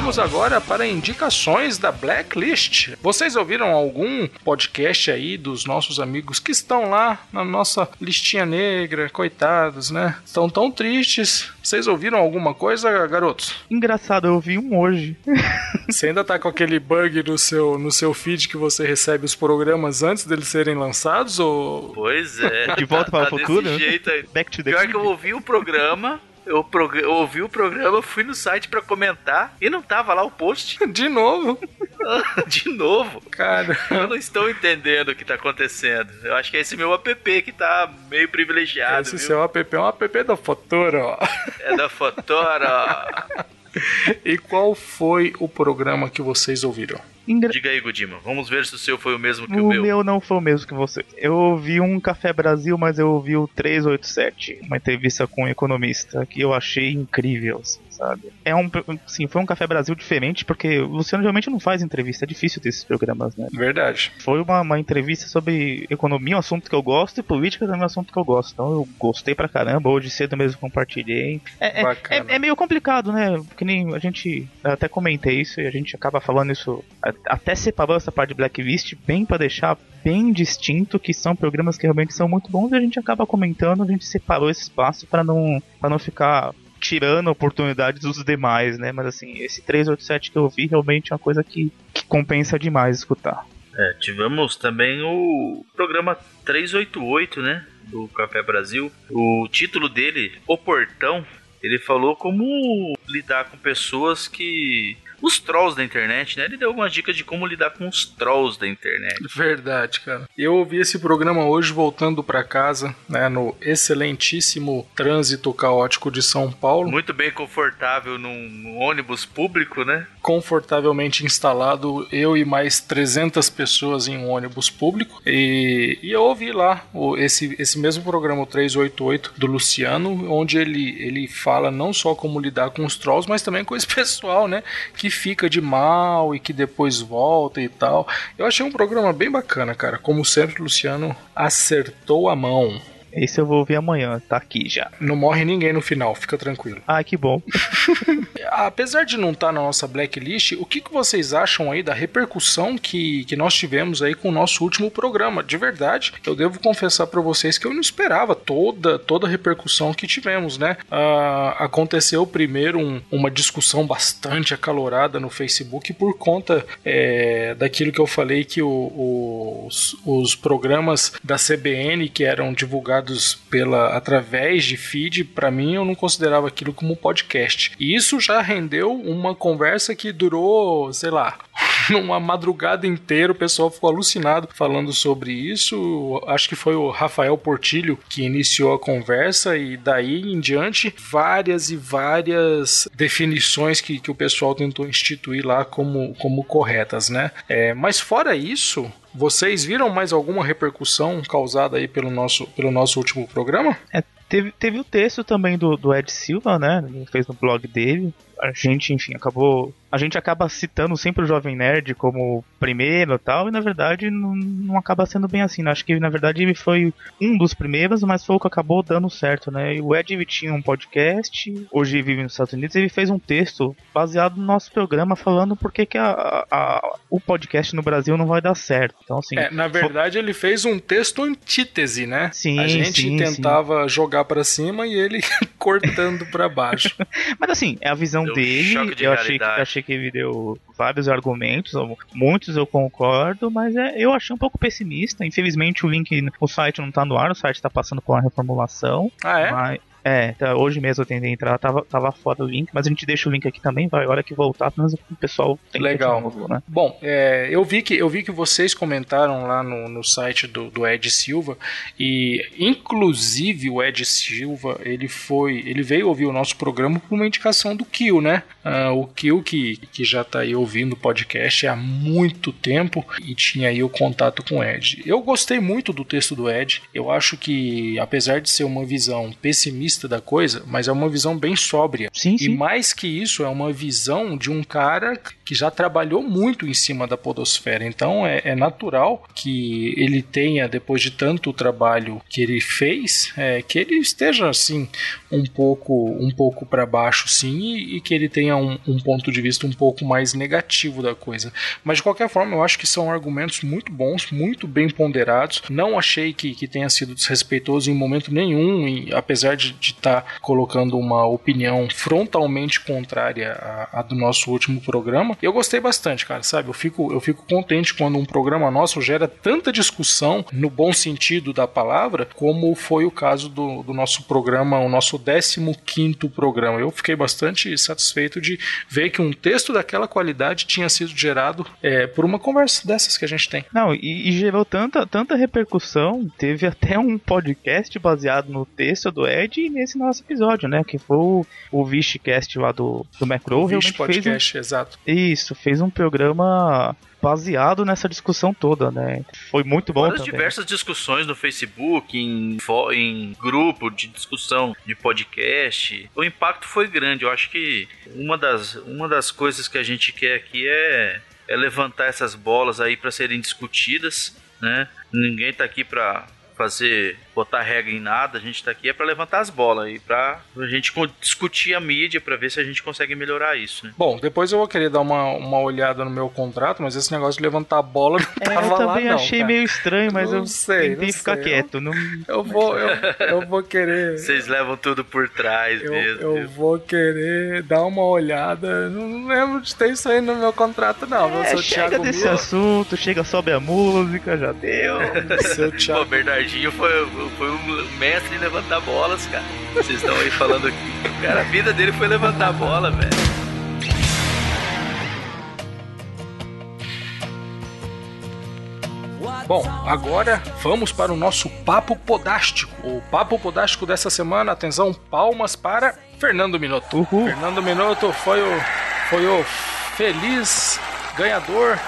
Speaker 3: Vamos agora para indicações da Blacklist. Vocês ouviram algum podcast aí dos nossos amigos que estão lá na nossa listinha negra, coitados, né? Estão tão tristes. Vocês ouviram alguma coisa, garotos?
Speaker 4: Engraçado, eu vi um hoje.
Speaker 3: Você ainda tá com aquele bug no seu, no seu feed que você recebe os programas antes deles serem lançados ou
Speaker 2: Pois é.
Speaker 4: De volta para o
Speaker 2: Tá desse
Speaker 4: futuro?
Speaker 2: jeito aí.
Speaker 4: Back to the
Speaker 2: Pior que eu ouvi o programa, eu, prog- eu ouvi o programa, fui no site pra comentar e não tava lá o post
Speaker 3: de novo?
Speaker 2: de novo.
Speaker 3: Cara,
Speaker 2: Eu não estou entendendo o que tá acontecendo. Eu acho que é esse meu app que tá meio privilegiado,
Speaker 3: esse
Speaker 2: viu?
Speaker 3: seu app é um app do futuro, ó.
Speaker 2: É da Fotora.
Speaker 3: E qual foi o programa que vocês ouviram?
Speaker 4: Engra...
Speaker 2: Diga aí, Godima. Vamos ver se o seu foi o mesmo que
Speaker 4: O
Speaker 2: o meu.
Speaker 4: meu não foi o mesmo que você. Eu ouvi um Café Brasil, mas eu ouvi o 387, uma entrevista com um economista que eu achei incrível, assim, sabe? É um, sim, foi um Café Brasil diferente, porque o Luciano geralmente não faz entrevista, é difícil desses programas, né?
Speaker 3: Verdade.
Speaker 4: Foi uma, uma entrevista sobre economia, um assunto que eu gosto, e política também é um assunto que eu gosto. Então eu gostei pra caramba, hoje cedo mesmo compartilhei. É, é, é, é meio complicado, né? Que nem a gente até comentei isso e a gente acaba falando isso. Até separou essa parte de Blacklist bem pra deixar bem distinto que são programas que realmente são muito bons e a gente acaba comentando, a gente separou esse espaço pra não, pra não ficar tirando oportunidades dos demais, né? Mas assim, esse 387 que eu vi realmente é uma coisa que, que compensa demais escutar.
Speaker 2: É, tivemos também o programa 388, né? Do Café Brasil. O título dele, O Portão, ele falou como lidar com pessoas que. Os trolls da internet, né? Ele deu algumas dicas de como lidar com os trolls da internet.
Speaker 3: Verdade, cara. Eu ouvi esse programa hoje voltando pra casa, né, no excelentíssimo trânsito caótico de São Paulo,
Speaker 2: Muito bem confortável num, ônibus público, né?
Speaker 3: confortavelmente instalado, eu e mais 300 pessoas em um ônibus público. E, e eu ouvi lá o, esse, esse mesmo programa, o 388, do Luciano, onde ele, ele fala não só como lidar com os trolls, mas também com esse pessoal, né, que fica de mal e que depois volta e tal. Eu achei um programa bem bacana, cara. Como sempre, Luciano acertou a mão.
Speaker 4: Esse eu vou ouvir amanhã, tá aqui já.
Speaker 3: Não morre ninguém no final, fica tranquilo.
Speaker 4: Ah, que bom.
Speaker 3: Apesar de não estar na nossa blacklist, o que, que vocês acham aí da repercussão que, que nós tivemos aí com o nosso último programa? De verdade, eu devo confessar para vocês que eu não esperava toda, toda a repercussão que tivemos, né? Ah, aconteceu primeiro um- uma discussão bastante acalorada no Facebook por conta é, daquilo que eu falei que o- os, os programas da CBN que eram divulgados pela através de feed, para mim eu não considerava aquilo como podcast. E isso já rendeu uma conversa que durou, sei lá, uma madrugada inteira, o pessoal ficou alucinado falando sobre isso. Acho que foi o Rafael Portilho que iniciou a conversa e daí em diante várias e várias definições que, que o pessoal tentou instituir lá como, como corretas, né? É, mas fora isso, vocês viram mais alguma repercussão causada aí pelo nosso, pelo nosso último programa?
Speaker 4: É, teve, teve o texto também do, do Ed Silva, né? Ele fez no blog dele. A gente, enfim, acabou. A gente acaba citando sempre o Jovem Nerd como primeiro e tal, e na verdade não, não acaba sendo bem assim. né? Acho que na verdade ele foi um dos primeiros, mas foi o que acabou dando certo, né? E o Ed tinha um podcast, hoje vive nos Estados Unidos, ele fez um texto baseado no nosso programa falando por que, que a, a- o podcast no Brasil não vai dar certo. Então, assim.
Speaker 3: É, na verdade, ele fez um texto antítese, né?
Speaker 4: Sim,
Speaker 3: A gente
Speaker 4: sim,
Speaker 3: tentava jogar pra cima e ele cortando pra baixo.
Speaker 4: Mas assim, é a visão
Speaker 2: Um
Speaker 4: dele.
Speaker 2: de
Speaker 4: eu achei que,
Speaker 2: realidade.
Speaker 4: achei que ele deu vários argumentos, muitos eu concordo, mas é, eu achei um pouco pessimista. Infelizmente o link, o site não tá no ar, o site tá passando por uma reformulação.
Speaker 3: Ah, é?
Speaker 4: Mas, é, tá, hoje mesmo eu tentei entrar, tava, tava fora o link, mas a gente deixa o link aqui também, vai, a hora que voltar, pelo menos o pessoal tem
Speaker 3: Legal.
Speaker 4: de novo, né?
Speaker 3: Bom, é, eu, vi que, eu vi que vocês comentaram lá no, no site do, do Ed Silva e inclusive o Ed Silva ele foi ele veio ouvir o nosso programa por uma indicação do Kill, né? Ah, o Kill que, que já tá aí ouvindo o podcast há muito tempo e tinha aí o contato com o Ed. Eu gostei muito do texto do Ed. Eu acho que apesar de ser uma visão pessimista da coisa, mas é uma visão bem sóbria.
Speaker 4: Sim,
Speaker 3: E
Speaker 4: sim.
Speaker 3: mais que isso, é uma visão de um cara que já trabalhou muito em cima da podosfera. Então é, é natural que ele tenha, depois de tanto trabalho que ele fez, é, que ele esteja assim um pouco um pouco para baixo, sim, e, e que ele tenha um, um ponto de vista um pouco mais negativo da coisa. Mas de qualquer forma, eu acho que são argumentos muito bons, muito bem ponderados. Não achei que, que tenha sido desrespeitoso em momento nenhum, e, apesar de estar colocando uma opinião frontalmente contrária à, à do nosso último programa. Eu gostei bastante, cara, sabe? Eu fico, eu fico contente quando um programa nosso gera tanta discussão, no bom sentido da palavra, como foi o caso do, do nosso programa, o nosso 15 programa. Eu fiquei bastante satisfeito de ver que um texto daquela qualidade tinha sido gerado é, por uma conversa dessas que a gente tem.
Speaker 4: Não, e, e gerou tanta, tanta repercussão, teve até um podcast baseado no texto do Ed nesse nosso episódio, né? Que foi o, o Vishcast lá do, do Macro.
Speaker 3: Vixe,
Speaker 4: realmente fez um,
Speaker 3: podcast, exato.
Speaker 4: isso, fez um programa baseado nessa discussão toda, né? Foi muito bom
Speaker 2: Várias
Speaker 4: também.
Speaker 2: diversas discussões no Facebook, em, em grupo de discussão de podcast. O impacto foi grande. Eu acho que uma das, uma das coisas que a gente quer aqui é, é levantar essas bolas aí para serem discutidas, né? Ninguém tá aqui para fazer botar regra em nada, a gente tá aqui é para levantar as bolas aí, pra a gente discutir a mídia para ver se a gente consegue melhorar isso, né?
Speaker 3: Bom, depois eu vou querer dar uma, uma olhada no meu contrato, mas esse negócio de levantar a bola não
Speaker 4: É,
Speaker 3: tava
Speaker 4: eu também
Speaker 3: lá, não,
Speaker 4: achei
Speaker 3: cara.
Speaker 4: meio estranho, mas
Speaker 3: Não
Speaker 4: eu
Speaker 3: sei,
Speaker 4: tentei
Speaker 3: não
Speaker 4: ficar
Speaker 3: sei.
Speaker 4: quieto. Não...
Speaker 3: Eu vou, eu, eu vou querer.
Speaker 2: Vocês levam tudo por trás
Speaker 3: Eu,
Speaker 2: mesmo.
Speaker 3: eu vou querer dar uma olhada. Não lembro de ter isso aí no meu contrato, não. Eu
Speaker 4: É,
Speaker 3: sou o
Speaker 4: chega
Speaker 3: Thiago
Speaker 4: desse assunto, chega, sobe a música, já deu.
Speaker 3: Seu
Speaker 2: Pô,
Speaker 3: Thiago.
Speaker 2: Bernardinho foi, foi um mestre em levantar bolas, cara. Vocês estão aí falando aqui. Cara, a vida dele foi levantar bola, velho.
Speaker 3: Bom, agora vamos para o nosso papo podástico. O papo podástico dessa semana, atenção, palmas para Fernando Minotto.
Speaker 4: Uhul.
Speaker 3: Fernando Minotto foi o, foi o feliz ganhador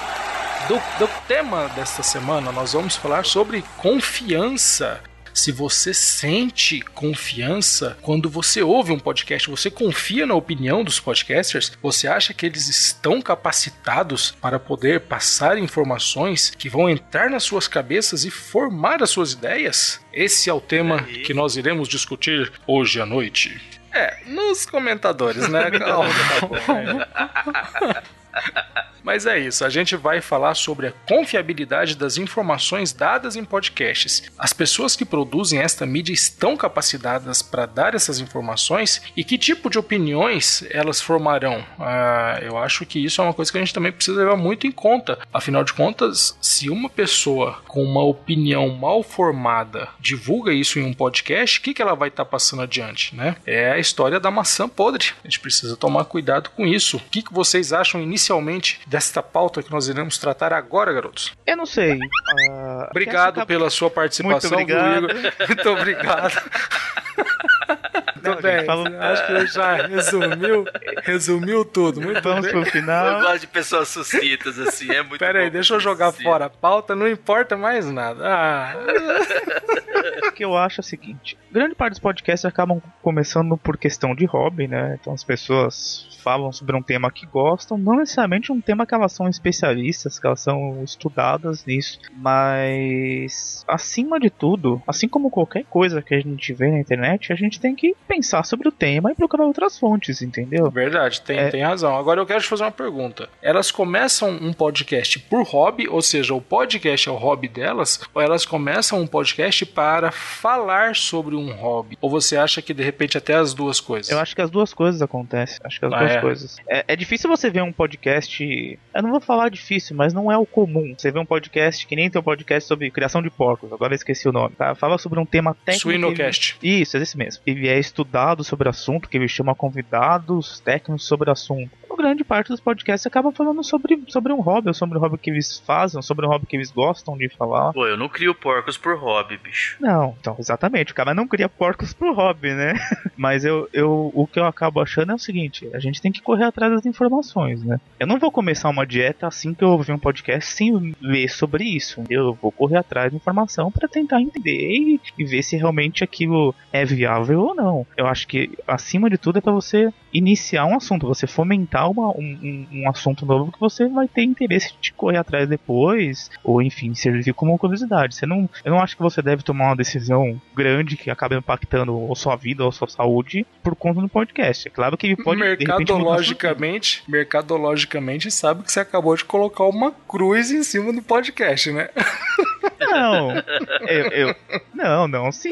Speaker 3: do, do tema desta semana. Nós vamos falar sobre confiança. Se você sente confiança quando você ouve um podcast, você confia na opinião dos podcasters, você acha que eles estão capacitados para poder passar informações que vão entrar nas suas cabeças e formar as suas ideias? Esse é o tema
Speaker 2: Aí.
Speaker 3: que nós iremos discutir hoje à noite. É, nos comentadores, né? Mas é isso, a gente vai falar sobre a confiabilidade das informações dadas em podcasts. As pessoas que produzem esta mídia estão capacitadas para dar essas informações e que tipo de opiniões elas formarão? Ah, eu acho que isso é uma coisa que a gente também precisa levar muito em conta. Afinal de contas, se uma pessoa com uma opinião mal formada divulga isso em um podcast, o que, que ela vai estar passando adiante, né? É a história da maçã podre. A gente precisa tomar cuidado com isso. O que, que vocês acham inicialmente desta pauta que nós iremos tratar agora, garotos?
Speaker 4: Eu não sei. ah,
Speaker 3: Obrigado pela sua participação,
Speaker 4: Muito obrigado.
Speaker 3: Muito obrigado. Muito bem.
Speaker 4: fala-
Speaker 3: Acho que já resumiu, resumiu tudo. Muito
Speaker 4: Vamos
Speaker 3: bem.
Speaker 4: pro
Speaker 2: Eu
Speaker 4: final.
Speaker 2: gosto de pessoas sucintas, assim, é muito
Speaker 3: Pera aí, deixa eu jogar
Speaker 2: sucinto.
Speaker 3: fora a pauta, não importa mais nada. Ah,
Speaker 4: O que eu acho é o seguinte: grande parte dos podcasts acabam começando por questão de hobby, né? Então as pessoas falam sobre um tema que gostam, não necessariamente um tema que elas são especialistas, que elas são estudadas nisso, mas acima de tudo, assim como qualquer coisa que a gente vê na internet, a gente tem que pensar sobre o tema e procurar outras fontes, entendeu?
Speaker 3: Verdade, tem, é... tem razão. Agora eu quero te fazer uma pergunta. Elas começam um podcast por hobby, ou seja, o podcast é o hobby delas, ou elas começam um podcast para falar sobre um hobby? Ou você acha que de repente até as duas coisas?
Speaker 4: Eu acho que as duas coisas acontecem. Acho que as ah, duas é? coisas. É, é difícil você ver um podcast. Eu não vou falar difícil, mas não é o comum. Você vê um podcast que nem tem um podcast sobre criação de porcos, agora eu esqueci o nome, tá? Fala sobre um tema técnico.
Speaker 3: Swinocast.
Speaker 4: Isso, é esse mesmo. E é estudado sobre o assunto, que ele chama convidados técnicos sobre o assunto grande parte dos podcasts acaba falando sobre, sobre um hobby, ou sobre um hobby que eles fazem, sobre um hobby que eles gostam de falar.
Speaker 2: Pô, eu não crio porcos por hobby, bicho.
Speaker 4: Não, então, exatamente. O cara não cria porcos por hobby, né? Mas eu, eu, o que eu acabo achando é o seguinte: a gente tem que correr atrás das informações, né? Eu não vou começar uma dieta assim que eu ouvir um podcast sem ver sobre isso. Eu vou correr atrás de informação para tentar entender e, e ver se realmente aquilo é viável ou não. Eu acho que, acima de tudo, é para você iniciar um assunto, você fomentar uma, um, um, assunto novo que você vai ter interesse de correr atrás depois, ou enfim, servir como curiosidade. Você não, eu não acho que você deve tomar uma decisão grande que acabe impactando ou sua vida ou sua saúde por conta do podcast. É claro que pode
Speaker 3: mercadologicamente, mercadologicamente sabe que você acabou de colocar uma cruz em cima do podcast, né?
Speaker 4: Não, eu, eu, não, não, sim.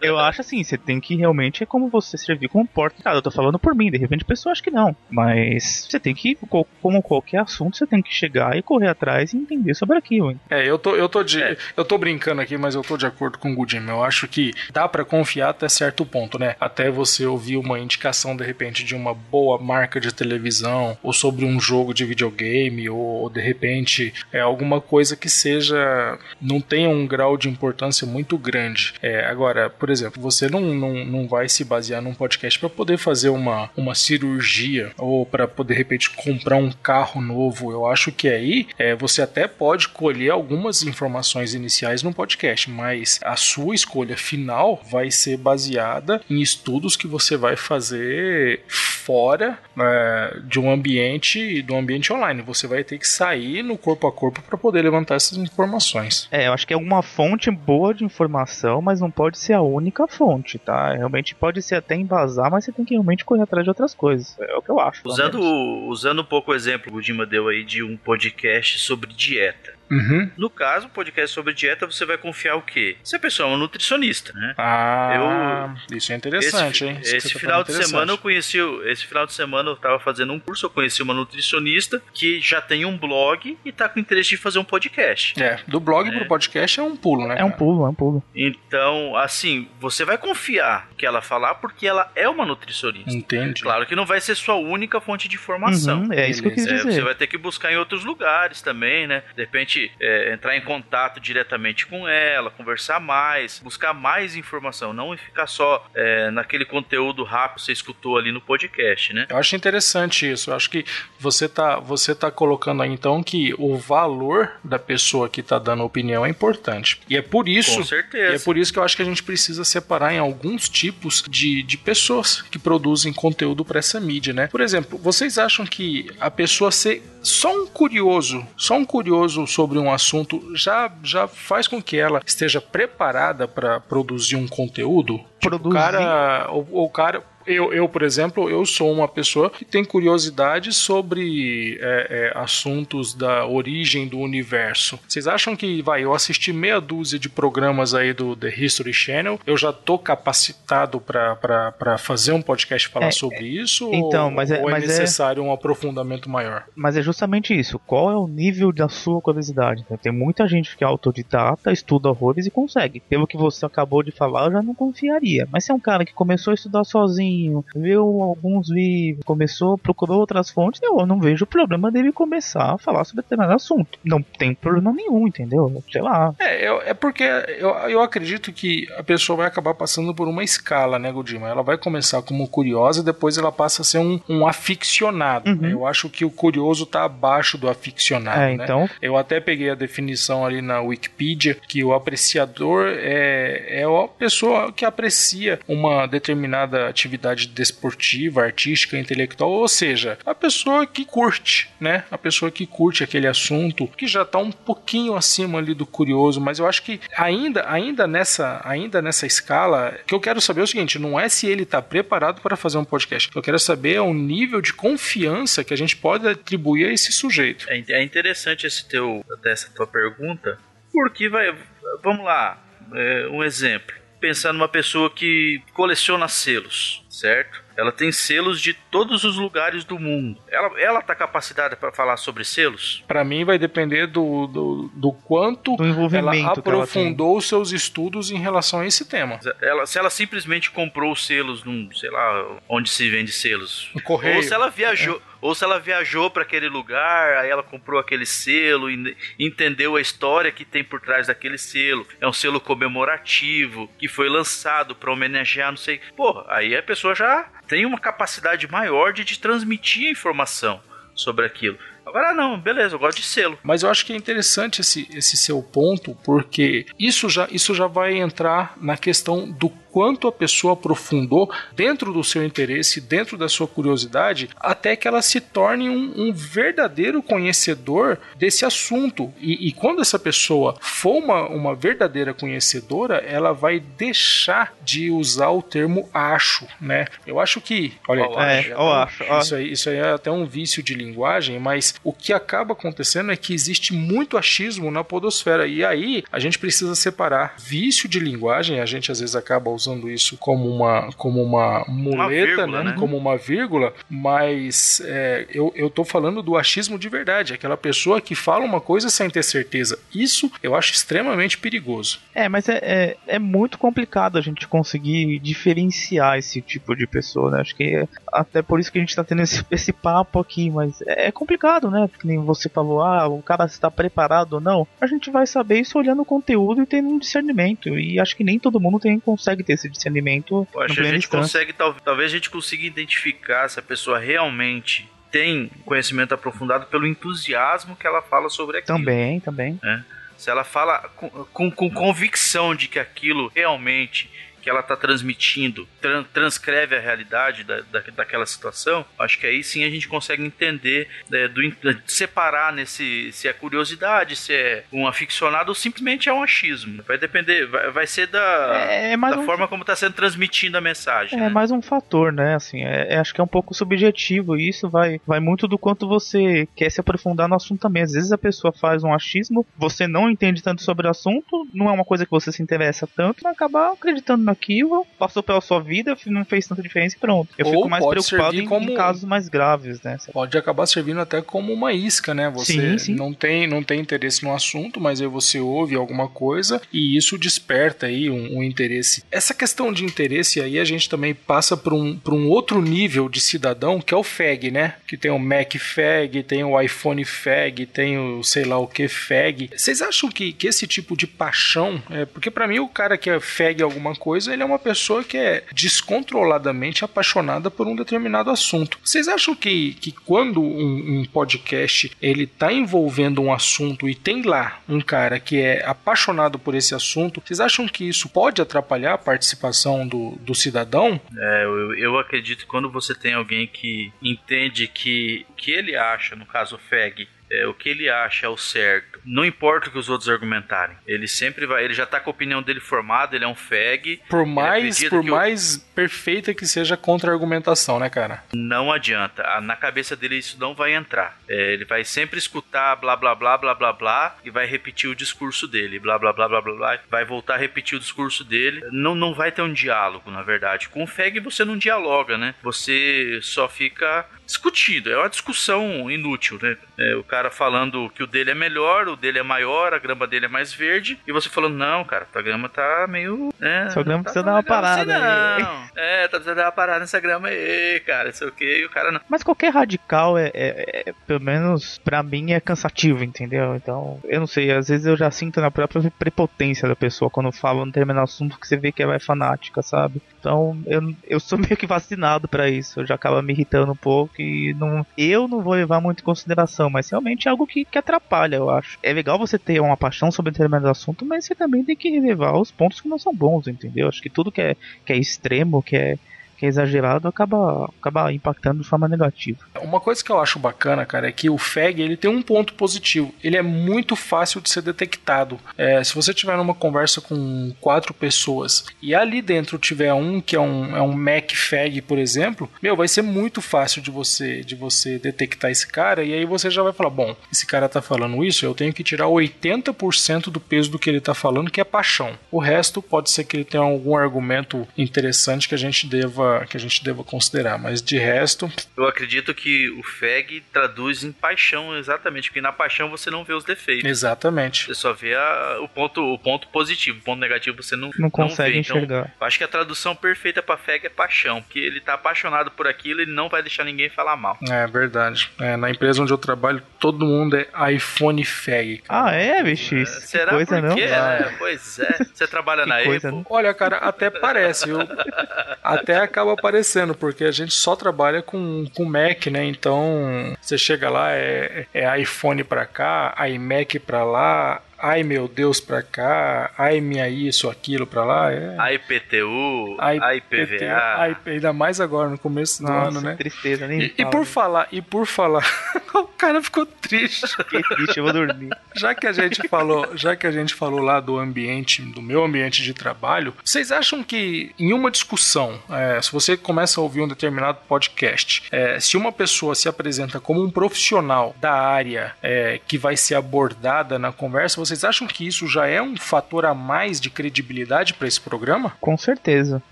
Speaker 4: Eu acho assim, você tem que realmente é como você servir como porta. Eu tô falando por mim, de repente a pessoa acha que não. Mas você tem que, como qualquer assunto, você tem que chegar e correr atrás e entender sobre aquilo.
Speaker 3: É, eu tô, eu tô de, é. eu tô brincando aqui, mas eu tô de acordo com o Gudim. Eu acho que dá para confiar até certo ponto, né? Até você ouvir uma indicação de repente de uma boa marca de televisão ou sobre um jogo de videogame ou, ou de repente é alguma coisa que seja não tenha um grau de importância muito grande. É, agora, por exemplo, você não, não, não vai se basear num podcast para poder fazer uma, uma cirurgia ou para poder, de repente, comprar um carro novo. Eu acho que aí é, você até pode colher algumas informações iniciais no podcast, mas a sua escolha final vai ser baseada em estudos que você vai fazer fora é, de um ambiente, do um ambiente online. Você vai ter que sair no corpo a corpo para poder levantar essas informações.
Speaker 4: É, eu acho que é uma fonte boa de informação, mas não pode ser a única fonte, tá? Realmente pode ser até embasar, mas você tem que realmente correr atrás de outras coisas. É o que eu acho.
Speaker 2: Usando, usando um pouco o exemplo que o Dima deu aí de um podcast sobre dieta.
Speaker 3: Uhum.
Speaker 2: No caso, o podcast sobre dieta, você vai confiar o quê? Se a pessoa é uma nutricionista, né?
Speaker 3: Ah, eu, isso é interessante,
Speaker 2: esse,
Speaker 3: hein?
Speaker 2: Isso esse tá final de semana eu conheci, esse final de semana eu tava fazendo um curso, eu conheci uma nutricionista que já tem um blog e tá com interesse de fazer um podcast.
Speaker 3: É, do blog é. pro podcast é um pulo, né?
Speaker 4: É um pulo, é um pulo.
Speaker 2: Então, assim, você vai confiar que ela falar porque ela é uma nutricionista.
Speaker 3: Entende?
Speaker 2: Claro que não vai ser sua única fonte de informação.
Speaker 4: Uhum, é isso que eu quis dizer.
Speaker 2: É, você vai ter que buscar em outros lugares também, né? De repente é, entrar em contato diretamente com ela, conversar mais, buscar mais informação, não ficar só é, naquele conteúdo rápido que você escutou ali no podcast, né?
Speaker 3: Eu acho interessante isso. Eu acho que você tá, você tá colocando aí então que o valor da pessoa que tá dando opinião é importante. E é por isso,
Speaker 2: com certeza.
Speaker 3: é por isso que eu acho que a gente precisa separar em alguns tipos de, de pessoas que produzem conteúdo para essa mídia, né? Por exemplo, vocês acham que a pessoa ser só um curioso, só um curioso sobre um assunto já, já faz com que ela esteja preparada para produzir um conteúdo? Tipo, produzir. o cara, o, o cara eu, eu, por exemplo, eu sou uma pessoa que tem curiosidade sobre é, é, assuntos da origem do universo. Vocês acham que, vai, eu assisti meia dúzia de programas aí do The History Channel, eu já tô capacitado para fazer um podcast falar é, sobre isso?
Speaker 4: Então,
Speaker 3: ou,
Speaker 4: mas é,
Speaker 3: ou é
Speaker 4: mas é
Speaker 3: necessário um aprofundamento maior?
Speaker 4: Mas é justamente isso. Qual é o nível da sua curiosidade? Tem muita gente que é autodidata, estuda horrores e consegue. Pelo que você acabou de falar, eu já não confiaria. Mas se é um cara que começou a estudar sozinho, pouquinho, viu alguns vídeos, começou, procurou outras fontes, eu não vejo problema dele começar a falar sobre determinado assunto. Não tem problema nenhum, entendeu? Sei lá.
Speaker 3: É, eu, é porque eu, eu acredito que a pessoa vai acabar passando por uma escala, né, Godima? Ela vai começar como curiosa, depois ela passa a ser um, um aficionado. Uhum. Eu acho que o curioso tá abaixo do aficionado, é,
Speaker 4: né? Então...
Speaker 3: Eu até peguei a definição ali na Wikipedia que o apreciador é, é a pessoa que aprecia uma determinada atividade atividade desportiva, artística, intelectual, ou seja, a pessoa que curte, né? A pessoa que curte aquele assunto, que já está um pouquinho acima ali do curioso, mas eu acho que ainda, ainda nessa, ainda nessa escala, que eu quero saber é o seguinte, não é se ele está preparado para fazer um podcast. Eu quero saber é o nível de confiança que a gente pode atribuir a esse sujeito.
Speaker 2: É, é interessante esse teu, essa tua pergunta, porque vai, vamos lá, é, um exemplo. Pensar numa pessoa que coleciona selos, certo? Ela tem selos de todos os lugares do mundo. Ela, ela tá capacitada para falar sobre selos?
Speaker 3: Para mim vai depender do, do, do quanto
Speaker 4: do envolvimento
Speaker 3: ela aprofundou os seus estudos em relação a esse tema.
Speaker 2: Ela, se ela simplesmente comprou selos num, sei lá, onde se vende selos.
Speaker 3: No correio.
Speaker 2: Ou se ela viajou, é. Ou se ela viajou para aquele lugar, aí ela comprou aquele selo e entendeu a história que tem por trás daquele selo. É um selo comemorativo que foi lançado para homenagear, não sei. Porra, aí a pessoa já tem uma capacidade maior de te transmitir a informação sobre aquilo. Agora não, beleza, eu gosto de selo.
Speaker 3: Mas eu acho que é interessante esse, esse seu ponto, porque isso já, isso já vai entrar na questão do quanto a pessoa aprofundou dentro do seu interesse, dentro da sua curiosidade, até que ela se torne um, um verdadeiro conhecedor desse assunto. E, e, quando essa pessoa for uma, uma verdadeira conhecedora, ela vai deixar de usar o termo acho, né? Eu acho que, olha,
Speaker 4: oh, é,
Speaker 3: oh, acho, isso, aí, isso aí é até um vício de linguagem, mas o que acaba acontecendo é que existe muito achismo na podosfera. E aí a gente precisa separar vício de linguagem, a gente às vezes acaba usando isso como uma, como uma muleta, uma vírgula, né? né? Como uma vírgula, mas é, eu, eu tô falando do achismo de verdade, aquela pessoa que fala uma coisa sem ter certeza. Isso eu acho extremamente perigoso.
Speaker 4: É, mas é, é, é muito complicado a gente conseguir diferenciar esse tipo de pessoa, né? Acho que é até por isso que a gente tá tendo esse, esse papo aqui, mas é complicado, né? Que nem você falou, ah, o cara está preparado ou não. A gente vai saber isso olhando o conteúdo e tendo um discernimento. E acho que nem todo mundo tem, consegue ter esse discernimento.
Speaker 2: Poxa, a gente consegue, talvez a gente consiga identificar se a pessoa realmente tem conhecimento aprofundado pelo entusiasmo que ela fala sobre aquilo.
Speaker 4: Também, também.
Speaker 2: É. Se ela fala com, com, com convicção de que aquilo realmente que ela está transmitindo tran transcreve a realidade da, da, daquela situação, acho que aí sim a gente consegue entender, é, do, separar nesse se é curiosidade, se é um aficionado ou simplesmente é um achismo. Vai depender, vai, vai ser da, é, é da um, forma como está sendo transmitida a mensagem.
Speaker 4: É
Speaker 2: né?
Speaker 4: mais um fator, né? Assim, é, é, acho que é um pouco subjetivo e isso vai, vai muito do quanto você quer se aprofundar no assunto também. Às vezes a pessoa faz um achismo, você não entende tanto sobre o assunto, não é uma coisa que você se interessa tanto, vai acabar acreditando naquilo, passou pela sua vida, não fez tanta diferença e pronto. Eu Ou fico mais preocupado em, como... em, casos mais graves, né?
Speaker 3: Pode acabar servindo até como uma isca, né? Você sim, sim. Não, tem, não tem interesse no assunto, mas aí você ouve alguma coisa e isso desperta aí um, um interesse. Essa questão de interesse aí a gente também passa para um, um outro nível de cidadão que é o FAG, né? Que tem o Mac FAG, tem o iPhone FAG, tem o sei lá o que FAG. Vocês acham que, que esse tipo de paixão, é, porque para mim o cara que é FAG alguma coisa coisa, ele é uma pessoa que é descontroladamente apaixonada por um determinado assunto. Vocês acham que, que quando um, um podcast ele está envolvendo um assunto e tem lá um cara que é apaixonado por esse assunto, vocês acham que isso pode atrapalhar a participação do, do cidadão?
Speaker 2: É, eu, eu acredito que quando você tem alguém que entende que, que ele acha, no caso o FEG, é, o que ele acha é o certo. Não importa o que os outros argumentarem. Ele sempre vai. Ele já tá com a opinião dele formada, ele é um fag.
Speaker 3: Por mais, por mais perfeita que seja a contra-argumentação, né, cara?
Speaker 2: Não adianta. Na cabeça dele isso não vai entrar. É, ele vai sempre escutar blá blá blá blá blá blá e vai repetir o discurso dele. Blá blá blá blá blá blá. Vai voltar a repetir o discurso dele. Não, não vai ter um diálogo, na verdade. Com o fag você não dialoga, né? Você só fica discutido. É uma discussão inútil, né? É, o cara falando que o dele é melhor, o dele é maior, a grama dele é mais verde, e você falando, não, cara, a grama tá meio.
Speaker 4: Sua grama
Speaker 2: tá
Speaker 4: precisa dar uma parada.
Speaker 2: Assim, não. É, tá precisando dar uma parada nessa grama aí, cara, sei o que, e o cara não.
Speaker 4: Mas qualquer radical é, é, é, pelo menos pra mim, é cansativo, entendeu? Então, eu não sei, às vezes eu já sinto na própria prepotência da pessoa quando fala um determinado assunto que você vê que ela é fanática, sabe? Então, eu, eu sou meio que vacinado para isso, eu já acaba me irritando um pouco que não, eu não vou levar muito em consideração, mas realmente é algo que, que atrapalha, eu acho. É legal você ter uma paixão sobre determinado assunto, mas você também tem que relevar os pontos que não são bons, entendeu? Acho que tudo que é, que é extremo, que é que é exagerado acaba, acaba impactando de forma negativa.
Speaker 3: Uma coisa que eu acho bacana, cara, é que o FEG ele tem um ponto positivo. Ele é muito fácil de ser detectado. É, se você tiver numa conversa com quatro pessoas e ali dentro tiver um que é um, é um Mac FEG, por exemplo, meu, vai ser muito fácil de você de você detectar esse cara e aí você já vai falar, bom, esse cara tá falando isso, eu tenho que tirar 80% do peso do que ele tá falando, que é paixão. O resto pode ser que ele tenha algum argumento interessante que a gente deva que a gente deva considerar, mas de resto,
Speaker 2: eu acredito que o FEG traduz em paixão exatamente, porque na paixão você não vê os defeitos.
Speaker 3: Exatamente.
Speaker 2: Você só vê a, o ponto o ponto positivo, o ponto negativo você não
Speaker 4: não consegue
Speaker 2: não
Speaker 4: vê. enxergar. Então,
Speaker 2: eu acho que a tradução perfeita para FEG é paixão, porque ele tá apaixonado por aquilo, ele não vai deixar ninguém falar mal.
Speaker 3: É verdade. É, na empresa onde eu trabalho, todo mundo é iPhone FEG.
Speaker 4: Ah, é, bicho? É,
Speaker 2: será
Speaker 4: coisa
Speaker 2: não? É, pois é. Você trabalha na coisa, Apple? Não?
Speaker 3: Olha, cara, até parece. Eu, até acaba aparecendo, porque a gente só trabalha com, com Mac, né? Então, você chega lá, é, é iPhone pra cá, iMac pra lá, ai meu Deus pra cá, ai minha isso, aquilo pra lá. É.
Speaker 2: IPTU, a IPVA.
Speaker 3: ainda mais agora, no começo
Speaker 4: Nossa,
Speaker 3: do ano, né?
Speaker 4: tristeza, nem
Speaker 3: E, e por falar, e por falar, o cara ficou triste.
Speaker 4: Fiquei triste, eu vou dormir.
Speaker 3: Já que a gente falou, já que a gente falou lá do ambiente, do meu ambiente de trabalho, vocês acham que em uma discussão, é, se você começa a ouvir um determinado podcast, é, se uma pessoa se apresenta como um profissional da área é, que vai ser abordada na conversa, você vocês acham que isso já é um fator a mais de credibilidade para esse programa?
Speaker 4: Com certeza.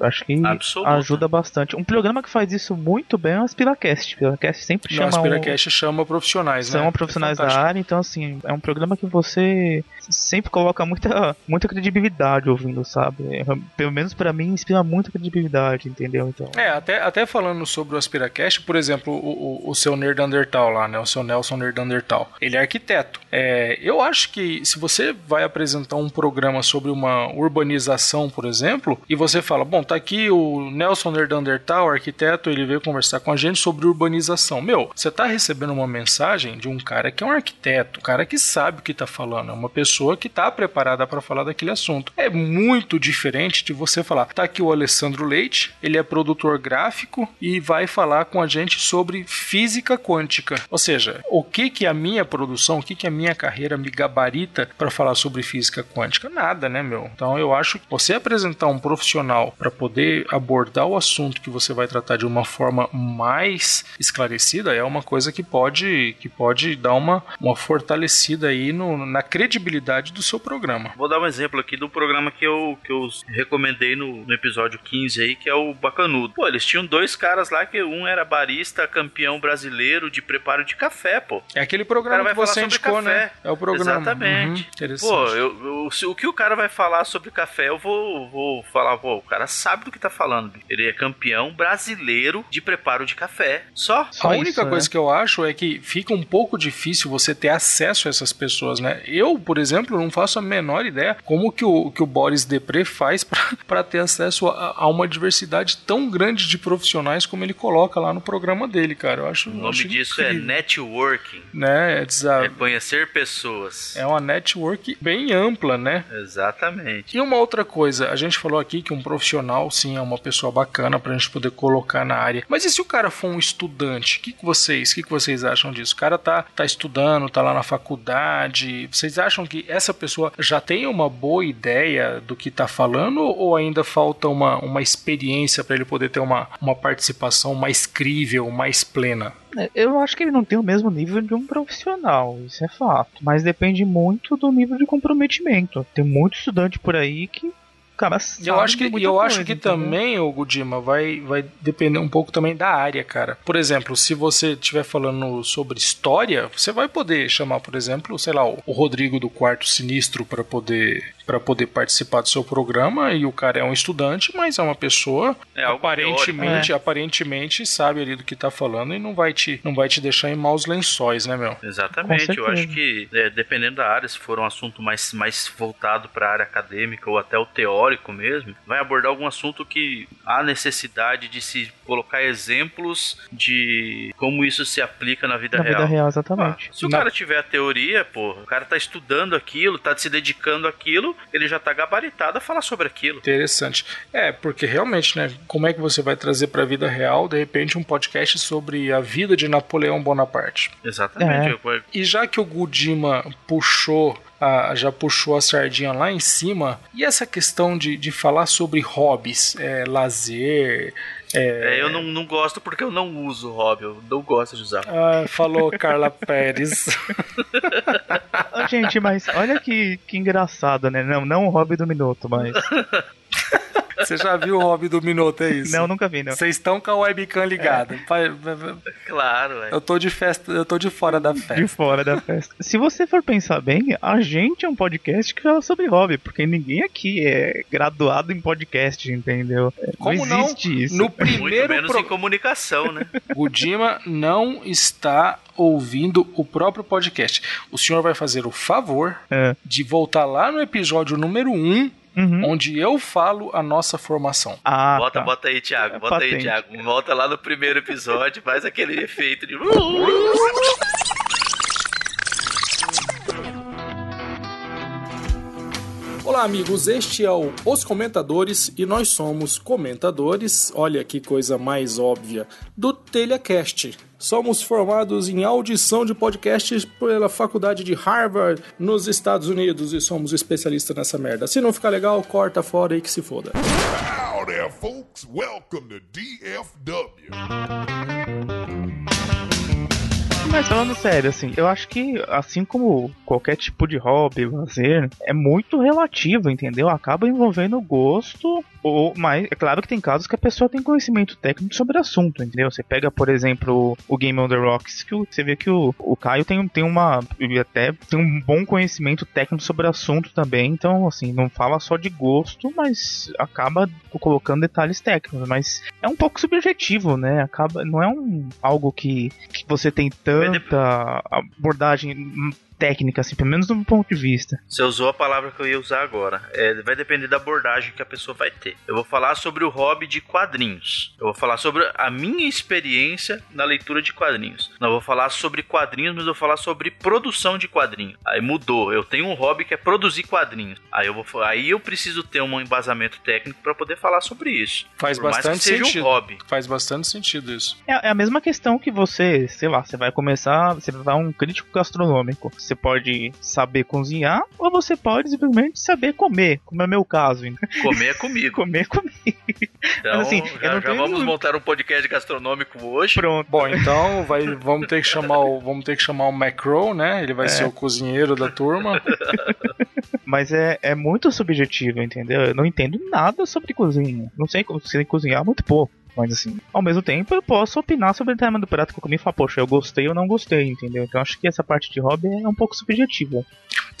Speaker 4: Acho que Absoluta. ajuda bastante. Um programa que faz isso muito bem é o Aspiracast. O Aspiracast sempre chama.
Speaker 3: o Aspiracast um... chama profissionais,
Speaker 4: São
Speaker 3: né?
Speaker 4: profissionais é da área, então assim, é um programa que você sempre coloca muita, muita credibilidade ouvindo, sabe? É, pelo menos para mim inspira muita credibilidade, entendeu? Então...
Speaker 3: É, até, até falando sobre o Aspiracast, por exemplo, o, o, o seu Nerd Undertal lá, né? O seu Nelson Nerd Undertal. Ele é arquiteto. É, eu acho que se você vai apresentar um programa sobre uma urbanização, por exemplo, e você fala, bom, tá aqui o Nelson Nerdandertal, arquiteto, ele veio conversar com a gente sobre urbanização. Meu, você tá recebendo uma mensagem de um cara que é um arquiteto, um cara que sabe o que tá falando, é uma pessoa que tá preparada para falar daquele assunto. É muito diferente de você falar, tá aqui o Alessandro Leite, ele é produtor gráfico e vai falar com a gente sobre física quântica. Ou seja, o que que a minha produção, o que que a minha carreira me gabarita para falar sobre física quântica? Nada, né, meu? Então eu acho que você apresentar um profissional para poder abordar o assunto que você vai tratar de uma forma mais esclarecida é uma coisa que pode, que pode dar uma, uma fortalecida aí no, na credibilidade do seu programa.
Speaker 2: Vou dar um exemplo aqui do programa que eu, que eu recomendei no, no episódio 15 aí, que é o Bacanudo. Pô, eles tinham dois caras lá que um era barista, campeão brasileiro de preparo de café, pô.
Speaker 3: É aquele programa que você indicou, né? É o programa.
Speaker 2: Exatamente. Uhum, pô, eu, eu, o que o cara vai falar sobre café, eu vou, vou falar, pô, o cara sabe sabe do que tá falando. Ele é campeão brasileiro de preparo de café. Só.
Speaker 3: Só a única coisa né? que eu acho é que fica um pouco difícil você ter acesso a essas pessoas, né? Eu, por exemplo, não faço a menor ideia como que o, que o Boris Depre faz para ter acesso a, a, uma diversidade tão grande de profissionais como ele coloca lá no programa dele, cara. Eu acho.
Speaker 2: O nome
Speaker 3: acho
Speaker 2: disso é incrível. é networking.
Speaker 3: Né?
Speaker 2: É, é conhecer pessoas.
Speaker 3: É uma network bem ampla, né?
Speaker 2: Exatamente.
Speaker 3: E uma outra coisa, a gente falou aqui que um profissional profissional, sim, é uma pessoa bacana pra gente poder colocar na área. Mas e se o cara for um estudante? O que, que vocês, que, que vocês acham disso? O cara tá, tá estudando, tá lá na faculdade. Vocês acham que essa pessoa já tem uma boa ideia do que tá falando ou ainda falta uma, uma experiência para ele poder ter uma, uma participação mais crível, mais plena?
Speaker 4: É, eu acho que ele não tem o mesmo nível de um profissional, isso é fato. Mas depende muito do nível de comprometimento. Tem muito estudante por aí que cara
Speaker 3: eu acho que eu coisa, acho que entendeu? também o Gudima vai vai depender um pouco também da área, cara. Por exemplo, se você estiver falando sobre história, você vai poder chamar, por exemplo, sei lá, o Rodrigo do Quarto Sinistro para poder para poder participar do seu programa e o cara é um estudante, mas é uma pessoa é aparentemente, teórico, aparentemente sabe ali do que tá falando e não vai te não vai te deixar em maus lençóis, né, meu?
Speaker 2: Exatamente. Eu acho que é, dependendo da área, se for um assunto mais mais voltado para a área acadêmica ou até o teórico mesmo, vai abordar algum assunto que há necessidade de se colocar exemplos de como isso se aplica na vida
Speaker 4: na
Speaker 2: real.
Speaker 4: vida real, exatamente.
Speaker 2: Ah, se o cara tiver a teoria, pô, o cara tá estudando aquilo, tá se dedicando àquilo, ele já tá gabaritado a falar sobre aquilo.
Speaker 3: Interessante. É, porque realmente, né? Como é que você vai trazer pra vida real, de repente, um podcast sobre a vida de Napoleão Bonaparte?
Speaker 2: Exatamente.
Speaker 4: É.
Speaker 3: E já que o Gudima puxou a- já puxou a sardinha lá em cima. E essa questão de, de falar sobre hobbies, é, lazer. É,
Speaker 2: É, eu não, não gosto porque eu não uso hobby, eu não gosto de usar.
Speaker 3: ah, falou Carla Pérez.
Speaker 4: Ah, Gente, mas olha que, que engraçado, né? Não, não o hobby do minuto, mas.
Speaker 3: Você já viu o hobby do Minuto, é isso?
Speaker 4: Não, nunca vi, não.
Speaker 3: Vocês estão com a webcam ligada. Pa-
Speaker 2: Claro, é.
Speaker 3: Eu tô de festa, eu tô de fora da
Speaker 4: De
Speaker 3: festa.
Speaker 4: fora da festa. Se você for pensar bem, a gente é um podcast que fala sobre hobby, porque ninguém aqui é graduado em podcast, entendeu? É,
Speaker 3: Como
Speaker 4: não
Speaker 3: não?
Speaker 4: existe isso.
Speaker 3: No
Speaker 2: Muito
Speaker 3: primeiro
Speaker 2: menos
Speaker 3: pro...
Speaker 2: em comunicação, né?
Speaker 3: Gudima não está ouvindo o próprio podcast. O senhor vai fazer o favor
Speaker 4: É.
Speaker 3: de voltar lá no episódio número 1,
Speaker 4: Uhum.
Speaker 3: onde eu falo a nossa formação.
Speaker 4: Ah,
Speaker 2: bota,
Speaker 4: tá.
Speaker 2: bota aí, Thiago.
Speaker 4: É
Speaker 2: Bota aí,
Speaker 4: patente.
Speaker 2: Thiago. Volta lá no primeiro episódio, faz aquele efeito de.
Speaker 3: Olá, amigos. Este é o Os Comentadores e nós somos comentadores. Olha que coisa mais óbvia do TelhaCast. Somos formados em audição de podcasts pela Faculdade de Harvard, nos Estados Unidos, e somos especialistas nessa merda. Se não ficar legal, corta fora aí que se foda.
Speaker 5: Folks. Welcome to DFW.
Speaker 4: Mas falando sério, assim, eu acho que, assim como qualquer tipo de hobby, lazer, é muito relativo, entendeu? Acaba envolvendo gosto, ou, mas é claro que tem casos que a pessoa tem conhecimento técnico sobre o assunto, entendeu? Você pega, por exemplo, o Game on the Rocks, que você vê que o, o Caio tem, tem uma. ele até tem um bom conhecimento técnico sobre o assunto também, então, assim, não fala só de gosto, mas acaba colocando detalhes técnicos, mas é um pouco subjetivo, né? Acaba, não é um algo que, que você tem tanta abordagem técnica, assim, pelo menos do meu ponto de vista.
Speaker 2: Você usou a palavra que eu ia usar agora. É, vai depender da abordagem que a pessoa vai ter. Eu vou falar sobre o hobby de quadrinhos. Eu vou falar sobre a minha experiência na leitura de quadrinhos. Não vou falar sobre quadrinhos, mas eu vou falar sobre produção de quadrinhos. Aí mudou. Eu tenho um hobby que é produzir quadrinhos. Aí eu vou, aí eu preciso ter um embasamento técnico para poder falar sobre isso.
Speaker 3: Faz
Speaker 2: Por mais
Speaker 3: bastante
Speaker 2: que seja
Speaker 3: sentido.
Speaker 2: um hobby.
Speaker 3: Faz bastante sentido isso.
Speaker 4: É, é a mesma questão que você, sei lá, você vai começar, você vai um crítico gastronômico. Você pode saber cozinhar ou você pode simplesmente saber comer, como é o meu caso.
Speaker 2: Comer é comigo.
Speaker 4: Comer, comer.
Speaker 2: Então,
Speaker 4: Mas, assim, eu
Speaker 2: já, já vamos montar um podcast gastronômico hoje.
Speaker 4: Pronto.
Speaker 3: Bom, então vai, vamos ter que chamar o, vamos ter que chamar o Macro, né? Ele vai ser o cozinheiro da turma.
Speaker 4: Mas é, é muito subjetivo, entendeu? Eu não entendo nada sobre cozinha. Não sei, co- sei cozinhar muito pouco. Mas assim, ao mesmo tempo eu posso opinar sobre o tema do prato que eu comi e falar, poxa, eu gostei ou não gostei, entendeu? Então acho que essa parte de hobby é um pouco subjetiva.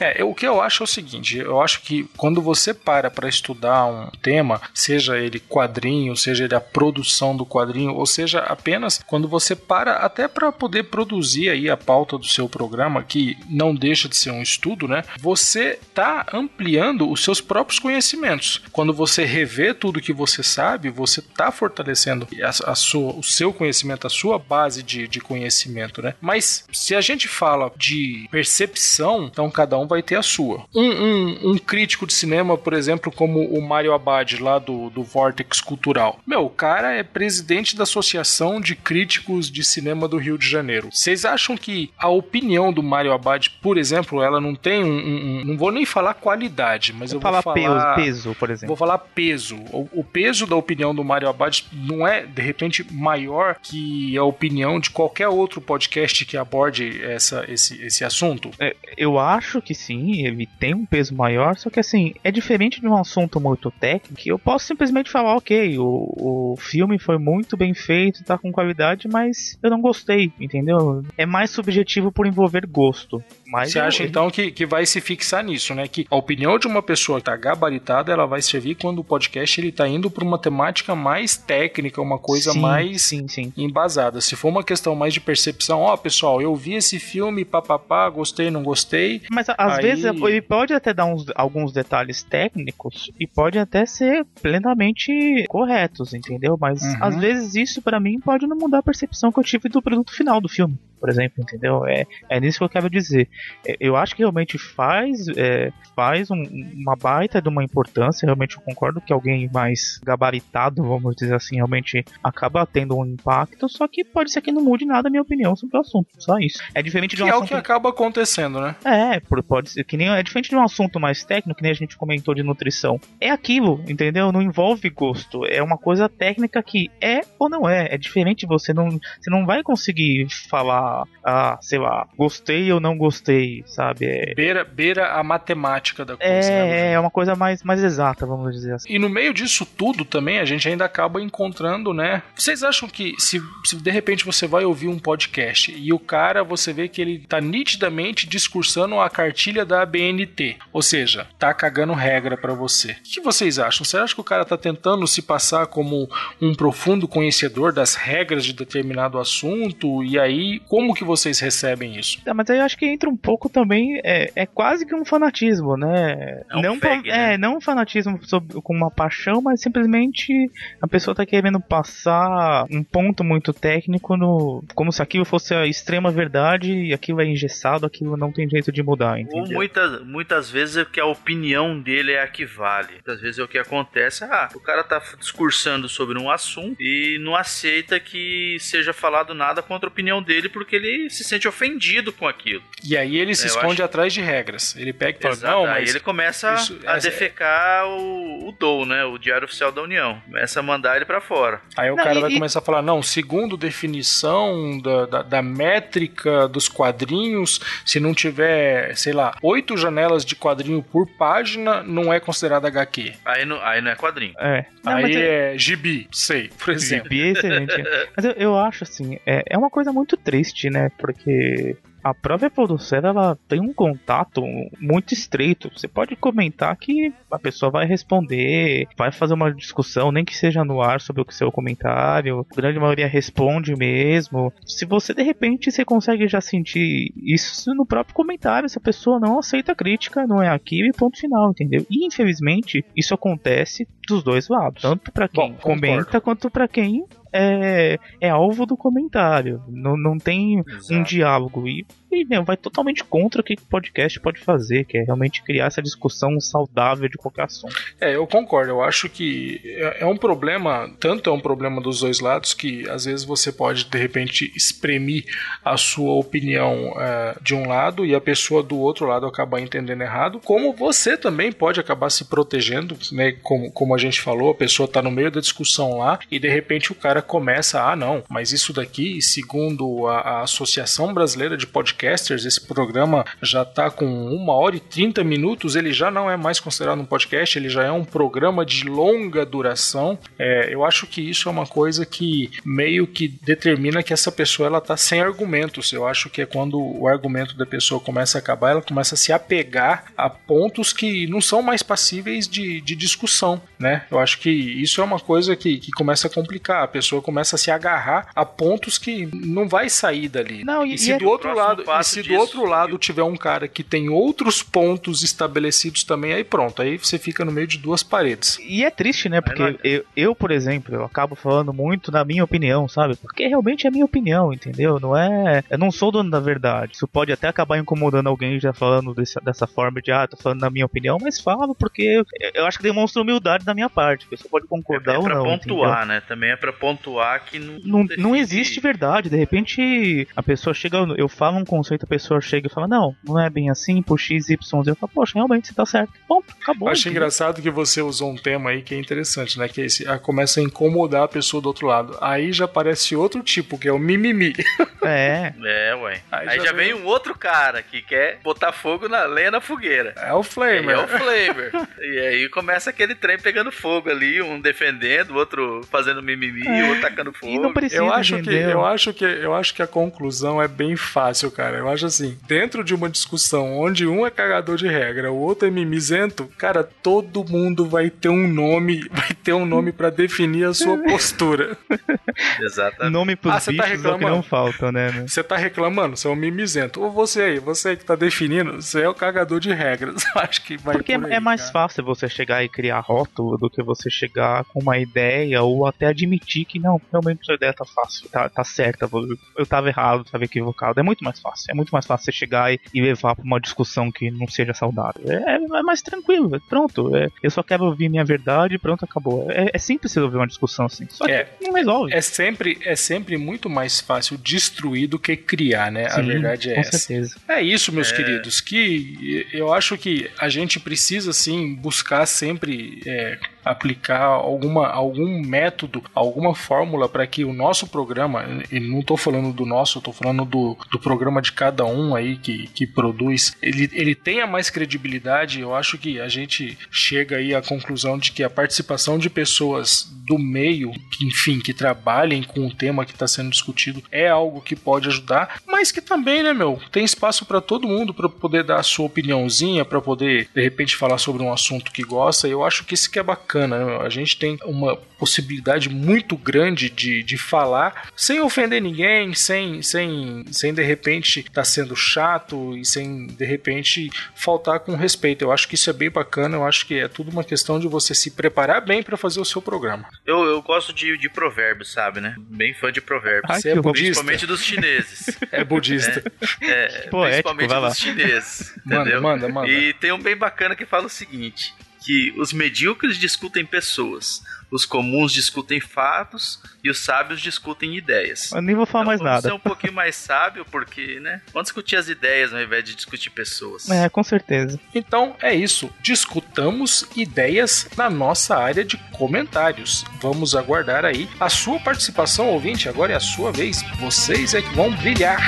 Speaker 3: É, eu- o que eu acho é o seguinte, eu acho que quando você para para estudar um tema, seja ele quadrinho, seja ele a produção do quadrinho, ou seja apenas quando você para até para poder produzir aí a pauta do seu programa, que não deixa de ser um estudo, né? Você tá ampliando os seus próprios conhecimentos. Quando você revê tudo que você sabe, você tá fortalecendo a, a sua, o seu conhecimento, a sua base de, de conhecimento, né? Mas se a gente fala de percepção, então cada um vai ter a sua. Um, um, um crítico de cinema, por exemplo, como o Mário Abad, lá do, do Vortex Cultural. Meu, o cara é presidente da Associação de Críticos de Cinema do Rio de Janeiro. Vocês acham que a opinião do Mário Abad, por exemplo, ela não tem um. um- não vou nem falar qualidade, mas eu,
Speaker 4: Eu falar
Speaker 3: vou falar.
Speaker 4: peso, peso, por exemplo.
Speaker 3: Vou falar peso. O, o peso da opinião do Mário Abad não é, de repente, maior que a opinião de qualquer outro podcast que aborde essa, esse, esse assunto?
Speaker 4: É, Eu acho que sim, ele tem um peso maior, só que assim, é diferente de um assunto muito técnico. Eu posso simplesmente falar, ok, o, o filme foi muito bem feito, tá com qualidade, mas eu não gostei, entendeu? É mais subjetivo por envolver gosto. Mas
Speaker 3: Você
Speaker 4: eu-
Speaker 3: acha então que, que vai se fixar nisso, né? Que a opinião de uma pessoa que está gabaritada, ela vai servir quando o podcast ele tá indo para uma temática mais técnica, uma coisa
Speaker 4: sim,
Speaker 3: mais
Speaker 4: Sim, sim.
Speaker 3: embasada. Se for uma questão mais de percepção, ó, pessoal, eu vi esse filme, papapá, gostei, não gostei.
Speaker 4: Mas às
Speaker 3: Aí-
Speaker 4: vezes ele pode até dar uns, alguns detalhes técnicos e pode até ser plenamente corretos, entendeu? Mas
Speaker 3: Uhum.
Speaker 4: às vezes isso pra mim pode não mudar a percepção que eu tive do produto final do filme. Por exemplo, entendeu? É, é nisso que eu quero dizer. É, eu acho que realmente faz, é, faz um, uma baita de uma importância, realmente eu concordo que alguém mais gabaritado, vamos dizer assim, realmente acaba tendo um impacto, só que pode ser que não mude nada a minha opinião sobre o assunto, só isso. É diferente de um
Speaker 3: que
Speaker 4: assunto...
Speaker 3: é o que acaba acontecendo, né?
Speaker 4: É, pode ser que nem é diferente de um assunto mais técnico, que nem a gente comentou de nutrição. É aquilo, entendeu? Não envolve gosto. É uma coisa técnica que é ou não é. É diferente. Você não, você não vai conseguir falar, ah, sei lá, gostei ou não gostei, sabe? É,
Speaker 3: Beira, beira a matemática da coisa.
Speaker 4: é,
Speaker 3: né?
Speaker 4: é uma coisa mais, mais exata, vamos dizer assim.
Speaker 3: E no meio disso tudo também a gente ainda acaba encontrando, né? Vocês acham que se, se de repente você vai ouvir um podcast e o cara você vê que ele tá nitidamente discursando a cartilha da ABNT, ou seja, tá cagando regra pra você. O que vocês acham? Você acha que o cara tá tentando se passar como um profundo conhecedor das regras de determinado assunto? E aí, como que vocês recebem isso?
Speaker 4: É, mas aí eu acho que entra um pouco também, é, é quase que um fanatismo, né?
Speaker 2: É um
Speaker 4: não,
Speaker 2: fag, né?
Speaker 4: é, não um fanatismo sobre- com uma paixão, mas simplesmente a pessoa tá querendo passar um ponto muito técnico no. como se aquilo fosse a extrema verdade e aquilo é engessado, aquilo não tem jeito de mudar,
Speaker 2: Ou
Speaker 4: entendeu?
Speaker 2: muitas, muitas vezes é que a opinião dele é a que vale. Muitas vezes é o que acontece. Ah, o cara tá discursando sobre um assunto e não aceita que seja falado nada contra a opinião dele porque ele se sente ofendido com aquilo.
Speaker 3: E aí ele se
Speaker 2: É,
Speaker 3: esconde atrás de regras. Ele pega e fala,
Speaker 2: Exato.
Speaker 3: não,
Speaker 2: Aí
Speaker 3: mas
Speaker 2: ele começa
Speaker 3: isso-
Speaker 2: a
Speaker 3: essa-
Speaker 2: defecar o, o DOU, né? O Diário Oficial da União. Começa a mandar ele pra fora.
Speaker 3: Aí o
Speaker 4: Não,
Speaker 3: cara
Speaker 4: e-
Speaker 3: vai
Speaker 4: e-
Speaker 3: começar a falar, não, segundo definição da, da, da métrica dos quadrinhos, se não tiver, sei lá, oito janelas de quadrinho por página, não é considerado HQ.
Speaker 2: Aí não, aí não é quadrinho.
Speaker 4: É. Não,
Speaker 3: Aí
Speaker 4: é-
Speaker 3: é gibi, sei, por exemplo.
Speaker 4: Gibi é excelente. Mas eu, eu acho assim, é, é uma coisa muito triste, né? Porque a própria Podocera, ela tem um contato muito estreito. Você pode comentar que a pessoa vai responder, vai fazer uma discussão, nem que seja no ar sobre o seu comentário. A grande maioria responde mesmo. Se você de repente você consegue já sentir isso no próprio comentário, se a pessoa não aceita a crítica, não é aquilo e ponto final, entendeu? E infelizmente isso acontece dos dois lados, tanto para quem
Speaker 3: Bom,
Speaker 4: comenta quanto para quem é, é alvo do comentário. Não, não tem um
Speaker 2: Exato.
Speaker 4: diálogo. E, meu, vai totalmente contra o que o podcast pode fazer, que é realmente criar essa discussão saudável de qualquer assunto.
Speaker 3: É, eu concordo. Eu acho que é é um problema, tanto é um problema dos dois lados, que às vezes você pode, de repente, espremir a sua opinião é, de um lado e a pessoa do outro lado acabar entendendo errado, como você também pode acabar se protegendo, né? Como, como a gente falou, a pessoa está no meio da discussão lá e de repente o cara começa, ah, não, mas isso daqui, segundo a, a Associação Brasileira de Podcasters, esse programa já está com uma hora e 30 minutos, ele já não é mais considerado um podcast, ele já é um programa de longa duração. É, eu acho que isso é uma coisa que meio que determina que essa pessoa ela tá sem argumentos. Eu acho que é quando o argumento da pessoa começa a acabar, ela começa a se apegar a pontos que não são mais passíveis de, de discussão, né? Eu acho que isso é uma coisa que, que começa a complicar. A pessoa começa a se agarrar a pontos que não vai sair dali.
Speaker 4: Não, e-
Speaker 3: e se
Speaker 4: e é-
Speaker 3: do outro
Speaker 2: próximo
Speaker 3: e se do
Speaker 2: disso-
Speaker 3: outro lado tiver um cara que tem outros pontos estabelecidos também, aí pronto, aí você fica no meio de duas paredes.
Speaker 4: E é triste, né? Porque
Speaker 2: não-
Speaker 4: eu, eu, por exemplo, eu acabo falando muito da minha opinião, sabe? Porque realmente é a minha opinião, entendeu? Não é. Eu não sou dono da verdade. Isso pode até acabar incomodando alguém já falando dessa, dessa forma de, ah, tô falando da minha opinião, mas falo porque eu, eu acho que demonstra humildade da minha parte. A pessoa pode concordar
Speaker 2: É
Speaker 4: ou
Speaker 2: pra
Speaker 4: não.
Speaker 2: pontuar, né? Também é pra pontuar que não.
Speaker 4: Não, não existe verdade. De repente, a pessoa chega, eu falo um conceito, a pessoa chega e fala, não, não é bem assim, por X, Y, Z. Eu falo, poxa, realmente você tá certo. Ponto, acabou.
Speaker 3: Eu achei engraçado que você usou um tema aí que é interessante, né? Que é esse, começa a incomodar a pessoa do outro lado. Aí já aparece outro tipo, que é o mimimi.
Speaker 4: É.
Speaker 2: É, ué.
Speaker 3: Aí
Speaker 2: Aí,
Speaker 3: já
Speaker 2: já,
Speaker 3: vem-
Speaker 2: vem um outro cara que quer botar fogo na lenha na fogueira.
Speaker 3: É o Flamer.
Speaker 2: é o Flavor. e aí começa aquele trem pegando fogo ali, um defendendo, o outro fazendo mimimi,
Speaker 4: É.
Speaker 2: o outro tacando fogo.
Speaker 4: E não precisa,
Speaker 3: Eu acho, que, eu, acho que, eu acho que a conclusão é bem fácil, cara. Cara. Eu acho assim, dentro de uma discussão onde um é cagador de regra, o outro é mimizento, cara, todo mundo vai ter um nome, vai ter um nome para definir a sua postura.
Speaker 2: Exatamente.
Speaker 4: Nome pros
Speaker 3: Ah, você tá
Speaker 4: bichos é o que
Speaker 3: reclamando?
Speaker 4: não falta, né?
Speaker 3: Você tá reclamando, você é um mimizento. Ou você aí, você que tá definindo, você é o cagador de regras. Eu acho que vai
Speaker 4: Porque
Speaker 3: por aí,
Speaker 4: é mais
Speaker 3: cara.
Speaker 4: fácil você chegar e criar rótulo do que você chegar com uma ideia ou até admitir que não, realmente sua ideia tá fácil, tá, tá certa, eu- eu tava errado, tava equivocado. É muito mais fácil. É muito mais fácil você chegar e, e levar pra uma discussão que não seja saudável. É, é mais tranquilo, é- pronto. é- eu só quero ouvir minha verdade e pronto, acabou. É, é simples você ouvir uma discussão assim. Só que
Speaker 3: É.
Speaker 4: não resolve.
Speaker 3: É sempre, é sempre muito mais fácil destruir do que criar, né? a
Speaker 4: Sim,
Speaker 3: verdade é
Speaker 4: com
Speaker 3: essa.
Speaker 4: certeza.
Speaker 3: É isso, meus queridos, que eu acho que a gente precisa, sim, buscar sempre é, aplicar alguma, algum método, alguma fórmula para que o nosso programa, e não estou falando do nosso, tô falando do, do programa de cada um aí que, que produz, ele, ele tenha mais credibilidade. Eu acho que a gente chega aí à conclusão de que a participação de pessoas do meio, que, enfim, que trabalhem com o tema que está sendo discutido, é algo que pode ajudar, mas que também, né, meu, tem espaço para todo mundo para poder dar a sua opiniãozinha, para poder de repente falar sobre um assunto que gosta. E eu acho que isso que é bacana, né, meu? A gente tem uma possibilidade muito grande de, de falar sem ofender ninguém, sem, sem, sem de repente estar sendo chato e sem de repente faltar com respeito. Eu acho que isso é bem bacana. Eu acho que é tudo uma questão de você se preparar bem para fazer o seu programa.
Speaker 2: Eu, eu gosto de, de provérbios, sabe, né? Bem fã de provérbios.
Speaker 4: Ai,
Speaker 3: Você é budista?
Speaker 2: Principalmente dos chineses.
Speaker 3: É budista.
Speaker 2: É,
Speaker 4: Poético,
Speaker 2: principalmente
Speaker 4: vai lá.
Speaker 2: dos chineses.
Speaker 3: Manda,
Speaker 2: Entendeu?
Speaker 3: manda, manda.
Speaker 2: E tem um bem bacana que fala o seguinte: que os medíocres discutem pessoas, os comuns discutem fatos e os sábios discutem ideias.
Speaker 4: Eu nem vou falar
Speaker 2: Então,
Speaker 4: mais
Speaker 2: vamos
Speaker 4: nada.
Speaker 2: ser um pouquinho mais sábio, porque, né? Vamos discutir as ideias ao invés de discutir pessoas.
Speaker 4: É, com certeza.
Speaker 3: Então é isso. Discutamos ideias na nossa área de comentários. Vamos aguardar aí a sua participação, ouvinte. Agora é a sua vez. Vocês é que vão brilhar.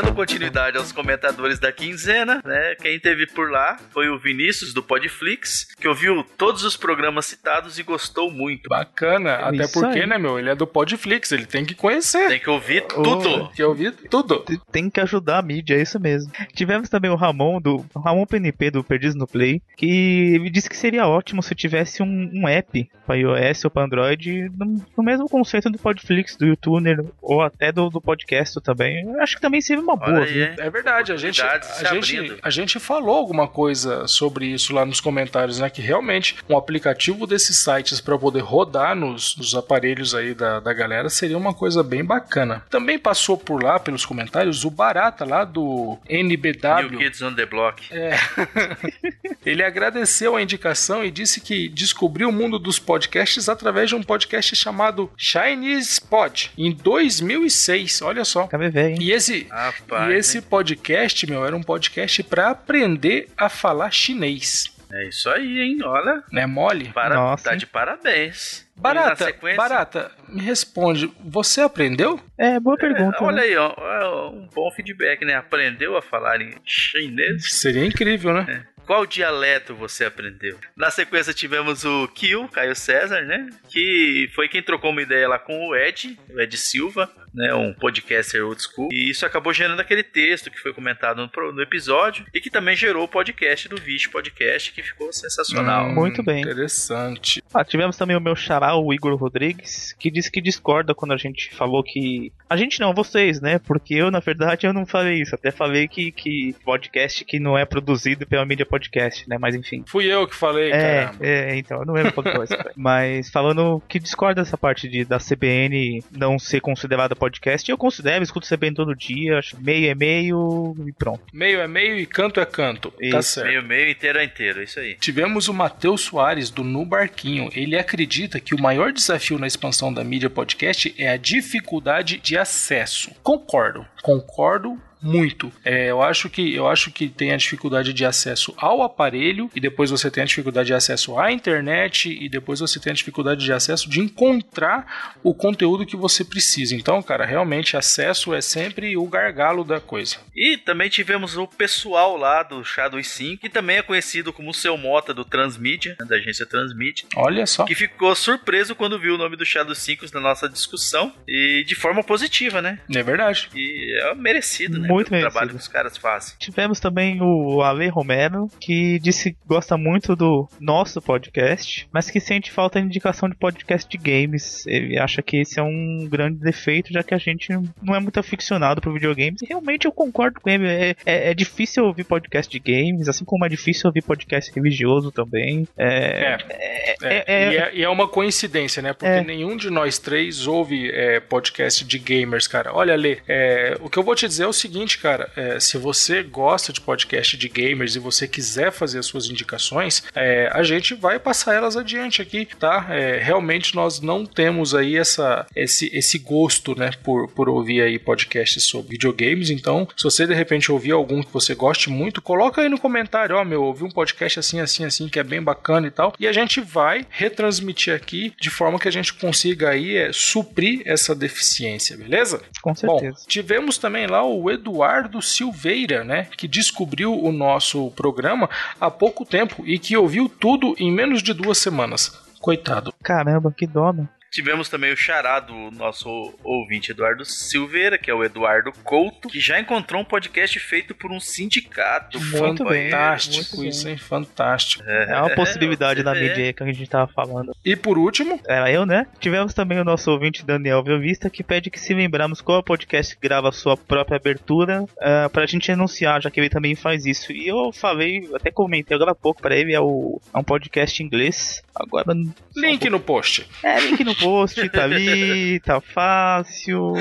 Speaker 2: Dando continuidade aos comentadores da quinzena, né? Quem teve por lá foi o Vinícius do Podflix, que ouviu todos os programas citados e gostou muito.
Speaker 3: Bacana. Até
Speaker 4: Isso
Speaker 3: porque,
Speaker 4: aí.
Speaker 3: né, meu? Ele é do Podflix. Ele tem que conhecer.
Speaker 2: Tem que ouvir tudo.
Speaker 3: Tem que ouvir tudo.
Speaker 4: Tem que ajudar a mídia, é isso mesmo. Tivemos também o Ramon, do o Ramon PNP do Perdidos no Play, que me disse que seria ótimo se tivesse um, um app para iOS ou para Android no, no mesmo conceito do Podflix, do YouTuner ou até do, do podcast também. Eu acho que também seria uma boa.
Speaker 2: Aí?
Speaker 3: É verdade, a gente, a, gente, a gente falou alguma coisa sobre isso lá nos comentários, né? Que realmente um aplicativo desses sites para poder rodar nos, nos aparelhos aí da, da galera seria uma coisa bem bacana. Também passou por lá, pelos comentários, o Barata lá do
Speaker 2: New
Speaker 3: NBW.
Speaker 2: Kids on the Block.
Speaker 3: Ele agradeceu a indicação e disse que descobriu o mundo dos podcasts através de um podcast chamado Chinese Pod, em 2006. Olha só.
Speaker 4: Cabe velho, hein?
Speaker 3: E esse,
Speaker 2: Rapaz,
Speaker 3: e esse
Speaker 2: hein?
Speaker 3: podcast, meu, era um podcast para aprender a falar chinês.
Speaker 2: É isso aí, hein? Olha,
Speaker 3: Né, mole?
Speaker 2: para...
Speaker 4: Nossa,
Speaker 2: tá
Speaker 4: hein?
Speaker 2: de parabéns.
Speaker 3: Barata,
Speaker 2: sequência-
Speaker 3: Barata, me responde, você aprendeu?
Speaker 4: É, boa pergunta.
Speaker 2: É, olha
Speaker 4: né?
Speaker 2: aí, ó, ó, um bom feedback, né? Aprendeu a falar em chinês?
Speaker 3: Seria incrível, né?
Speaker 2: Qual dialeto você aprendeu? Na sequência tivemos o Kill, Caio César, né? Que foi quem trocou uma ideia lá com o Ed, o Ed Silva, né? Um podcaster old school. E isso acabou gerando aquele texto que foi comentado no, no episódio e que também gerou o podcast do Vish Podcast, que ficou sensacional.
Speaker 3: Hum,
Speaker 4: Muito bem.
Speaker 3: Interessante.
Speaker 4: Ah, tivemos também o meu xará, o Igor Rodrigues, que disse que discorda quando a gente falou que. A gente não, vocês, né? Porque eu, na verdade, eu não falei isso. Até falei que, que podcast que não é produzido pela mídia podcast, né? Mas enfim.
Speaker 3: Fui eu que falei,
Speaker 4: É,
Speaker 3: caramba.
Speaker 4: é, então, eu não lembro qual foi isso. Mas falando que discorda dessa parte de, da CBN não ser considerada podcast, eu considero, escuto CBN todo dia, acho meio é meio e pronto.
Speaker 3: Meio é meio e canto é canto. Tá
Speaker 4: Isso.
Speaker 3: certo.
Speaker 2: Meio, meio, inteiro é inteiro, isso aí.
Speaker 3: Tivemos o Matheus Soares do No Barquinho. Ele acredita que o maior desafio na expansão da mídia podcast é a dificuldade de acesso. Concordo, concordo muito. É, eu acho que eu acho que tem a dificuldade de acesso ao aparelho e depois você tem a dificuldade de acesso à internet e depois você tem a dificuldade de acesso de encontrar o conteúdo que você precisa. Então, cara, realmente acesso é sempre o gargalo da coisa.
Speaker 2: E também tivemos o pessoal lá do Shadow 5, que também é conhecido como o seu Mota do Transmídia, né, da agência Transmídia.
Speaker 3: Olha só.
Speaker 2: Que ficou surpreso quando viu o nome do Shadow 5 na nossa discussão e de forma positiva, né?
Speaker 3: É verdade.
Speaker 2: E é merecido, né?
Speaker 4: Muito
Speaker 2: o trabalho que os caras fazem.
Speaker 4: Tivemos também o Ale Romero, que disse que gosta muito do nosso podcast, mas que sente falta de indicação de podcast de games. Ele acha que esse é um grande defeito, já que a gente não é muito aficionado por videogames. E realmente eu concordo com ele. É, é- é difícil ouvir podcast de games, assim como é difícil ouvir podcast religioso também. É,
Speaker 3: É,
Speaker 4: é- é-
Speaker 3: e, é, e é uma coincidência, né? Porque
Speaker 4: É.
Speaker 3: nenhum de nós três ouve é, podcast de gamers, cara. Olha, Lê, é, o que eu vou te dizer é o seguinte, cara. é, se você gosta de podcast de gamers e você quiser fazer as suas indicações, é, a gente vai passar elas adiante aqui, tá? É, realmente nós não temos aí essa, esse, esse gosto, né, por, por ouvir aí podcasts sobre videogames. Então, se você de repente ouvir algum que você goste muito, coloca aí no comentário, ó, meu, ouvi um podcast assim, assim, assim, que é bem bacana e tal. E a gente vai retransmitir aqui de forma que a gente consiga aí é, suprir essa deficiência, beleza?
Speaker 4: com
Speaker 3: Bom,
Speaker 4: certeza.
Speaker 3: tivemos também lá o Eduardo Silveira, né, que descobriu o nosso programa há pouco tempo e que ouviu tudo em menos de duas semanas. Coitado.
Speaker 4: Caramba, que dó, né?
Speaker 2: Tivemos também o xará do nosso ouvinte Eduardo Silveira, que é o Eduardo Couto, que já encontrou um podcast feito por um sindicato.
Speaker 4: Muito bem,
Speaker 3: Fantástico
Speaker 4: muito
Speaker 3: isso,
Speaker 4: bem.
Speaker 3: hein? Fantástico.
Speaker 4: É uma possibilidade
Speaker 2: você
Speaker 4: da
Speaker 2: vê.
Speaker 4: mídia aí que a gente tava falando.
Speaker 3: E por último,
Speaker 4: Era eu, né? Tivemos também o nosso ouvinte Daniel Velvista que pede que se lembrarmos qual podcast que grava a sua própria abertura ah, pra gente anunciar, já que ele também faz isso. E eu falei, até comentei agora há pouco pra ele, é, o, é um podcast em inglês. Agora,
Speaker 3: link no post.
Speaker 4: é, link no post, tá ali, tá fácil.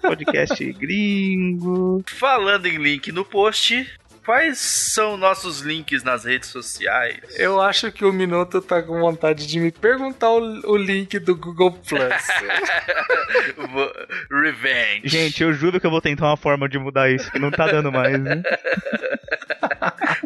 Speaker 4: Podcast gringo.
Speaker 2: Falando em link no post, quais são nossos links nas redes sociais?
Speaker 3: Eu acho que o Minuto tá com vontade de me perguntar o, o link do Google Plus.
Speaker 2: Revenge.
Speaker 4: Gente, eu juro que eu vou tentar uma forma de mudar isso, que não tá dando mais, né?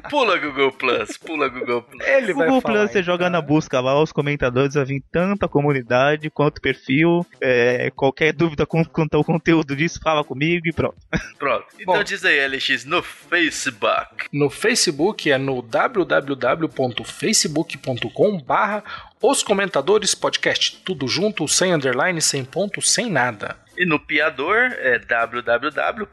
Speaker 2: Pula Google Plus, pula Google Plus.
Speaker 3: Ele vai
Speaker 4: Google
Speaker 3: falar,
Speaker 4: Plus, você
Speaker 3: então.
Speaker 4: joga na busca lá, os comentadores, vai vir tanta comunidade quanto perfil. é, qualquer dúvida com- quanto ao conteúdo disso, fala comigo e pronto.
Speaker 2: Pronto. Então
Speaker 3: Bom.
Speaker 2: diz aí, LX, no Facebook.
Speaker 3: No Facebook é no www.facebook.com barra os comentadores podcast. Tudo junto, sem underline, sem ponto, sem nada.
Speaker 2: E no Piador é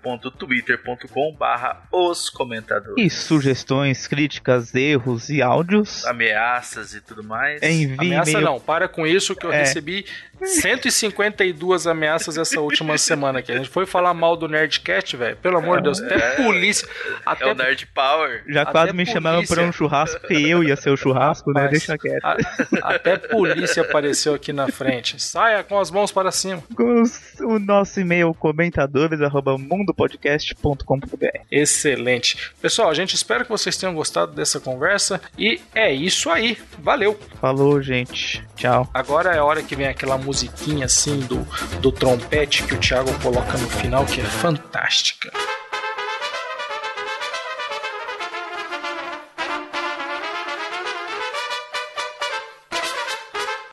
Speaker 2: www.twitter.com barra os comentadores.
Speaker 4: E sugestões, críticas, erros e áudios,
Speaker 2: Ameaças e tudo mais.
Speaker 4: envie
Speaker 3: Ameaça
Speaker 4: e-mail.
Speaker 3: não, para com isso que eu
Speaker 4: É.
Speaker 3: recebi 152 ameaças essa última semana aqui. A gente foi falar mal do Nerdcast, velho. Pelo amor de Deus, até polícia.
Speaker 2: É
Speaker 3: Até
Speaker 2: o Nerd Power.
Speaker 4: Já
Speaker 3: Até
Speaker 4: quase me chamaram para um churrasco que eu ia ser o churrasco, né?
Speaker 3: Mas-
Speaker 4: Deixa quieto.
Speaker 3: a- até polícia apareceu aqui na frente. Saia com as mãos para cima.
Speaker 4: Os- O nosso e-mail comentadores arroba mundopodcast.com.br.
Speaker 3: Excelente. Pessoal, a gente espera que vocês tenham gostado dessa conversa. E é isso aí. Valeu.
Speaker 4: Falou, gente. Tchau.
Speaker 3: Agora é a hora que vem aquela musiquinha assim do, do trompete que o Thiago coloca no final, que é fantástica.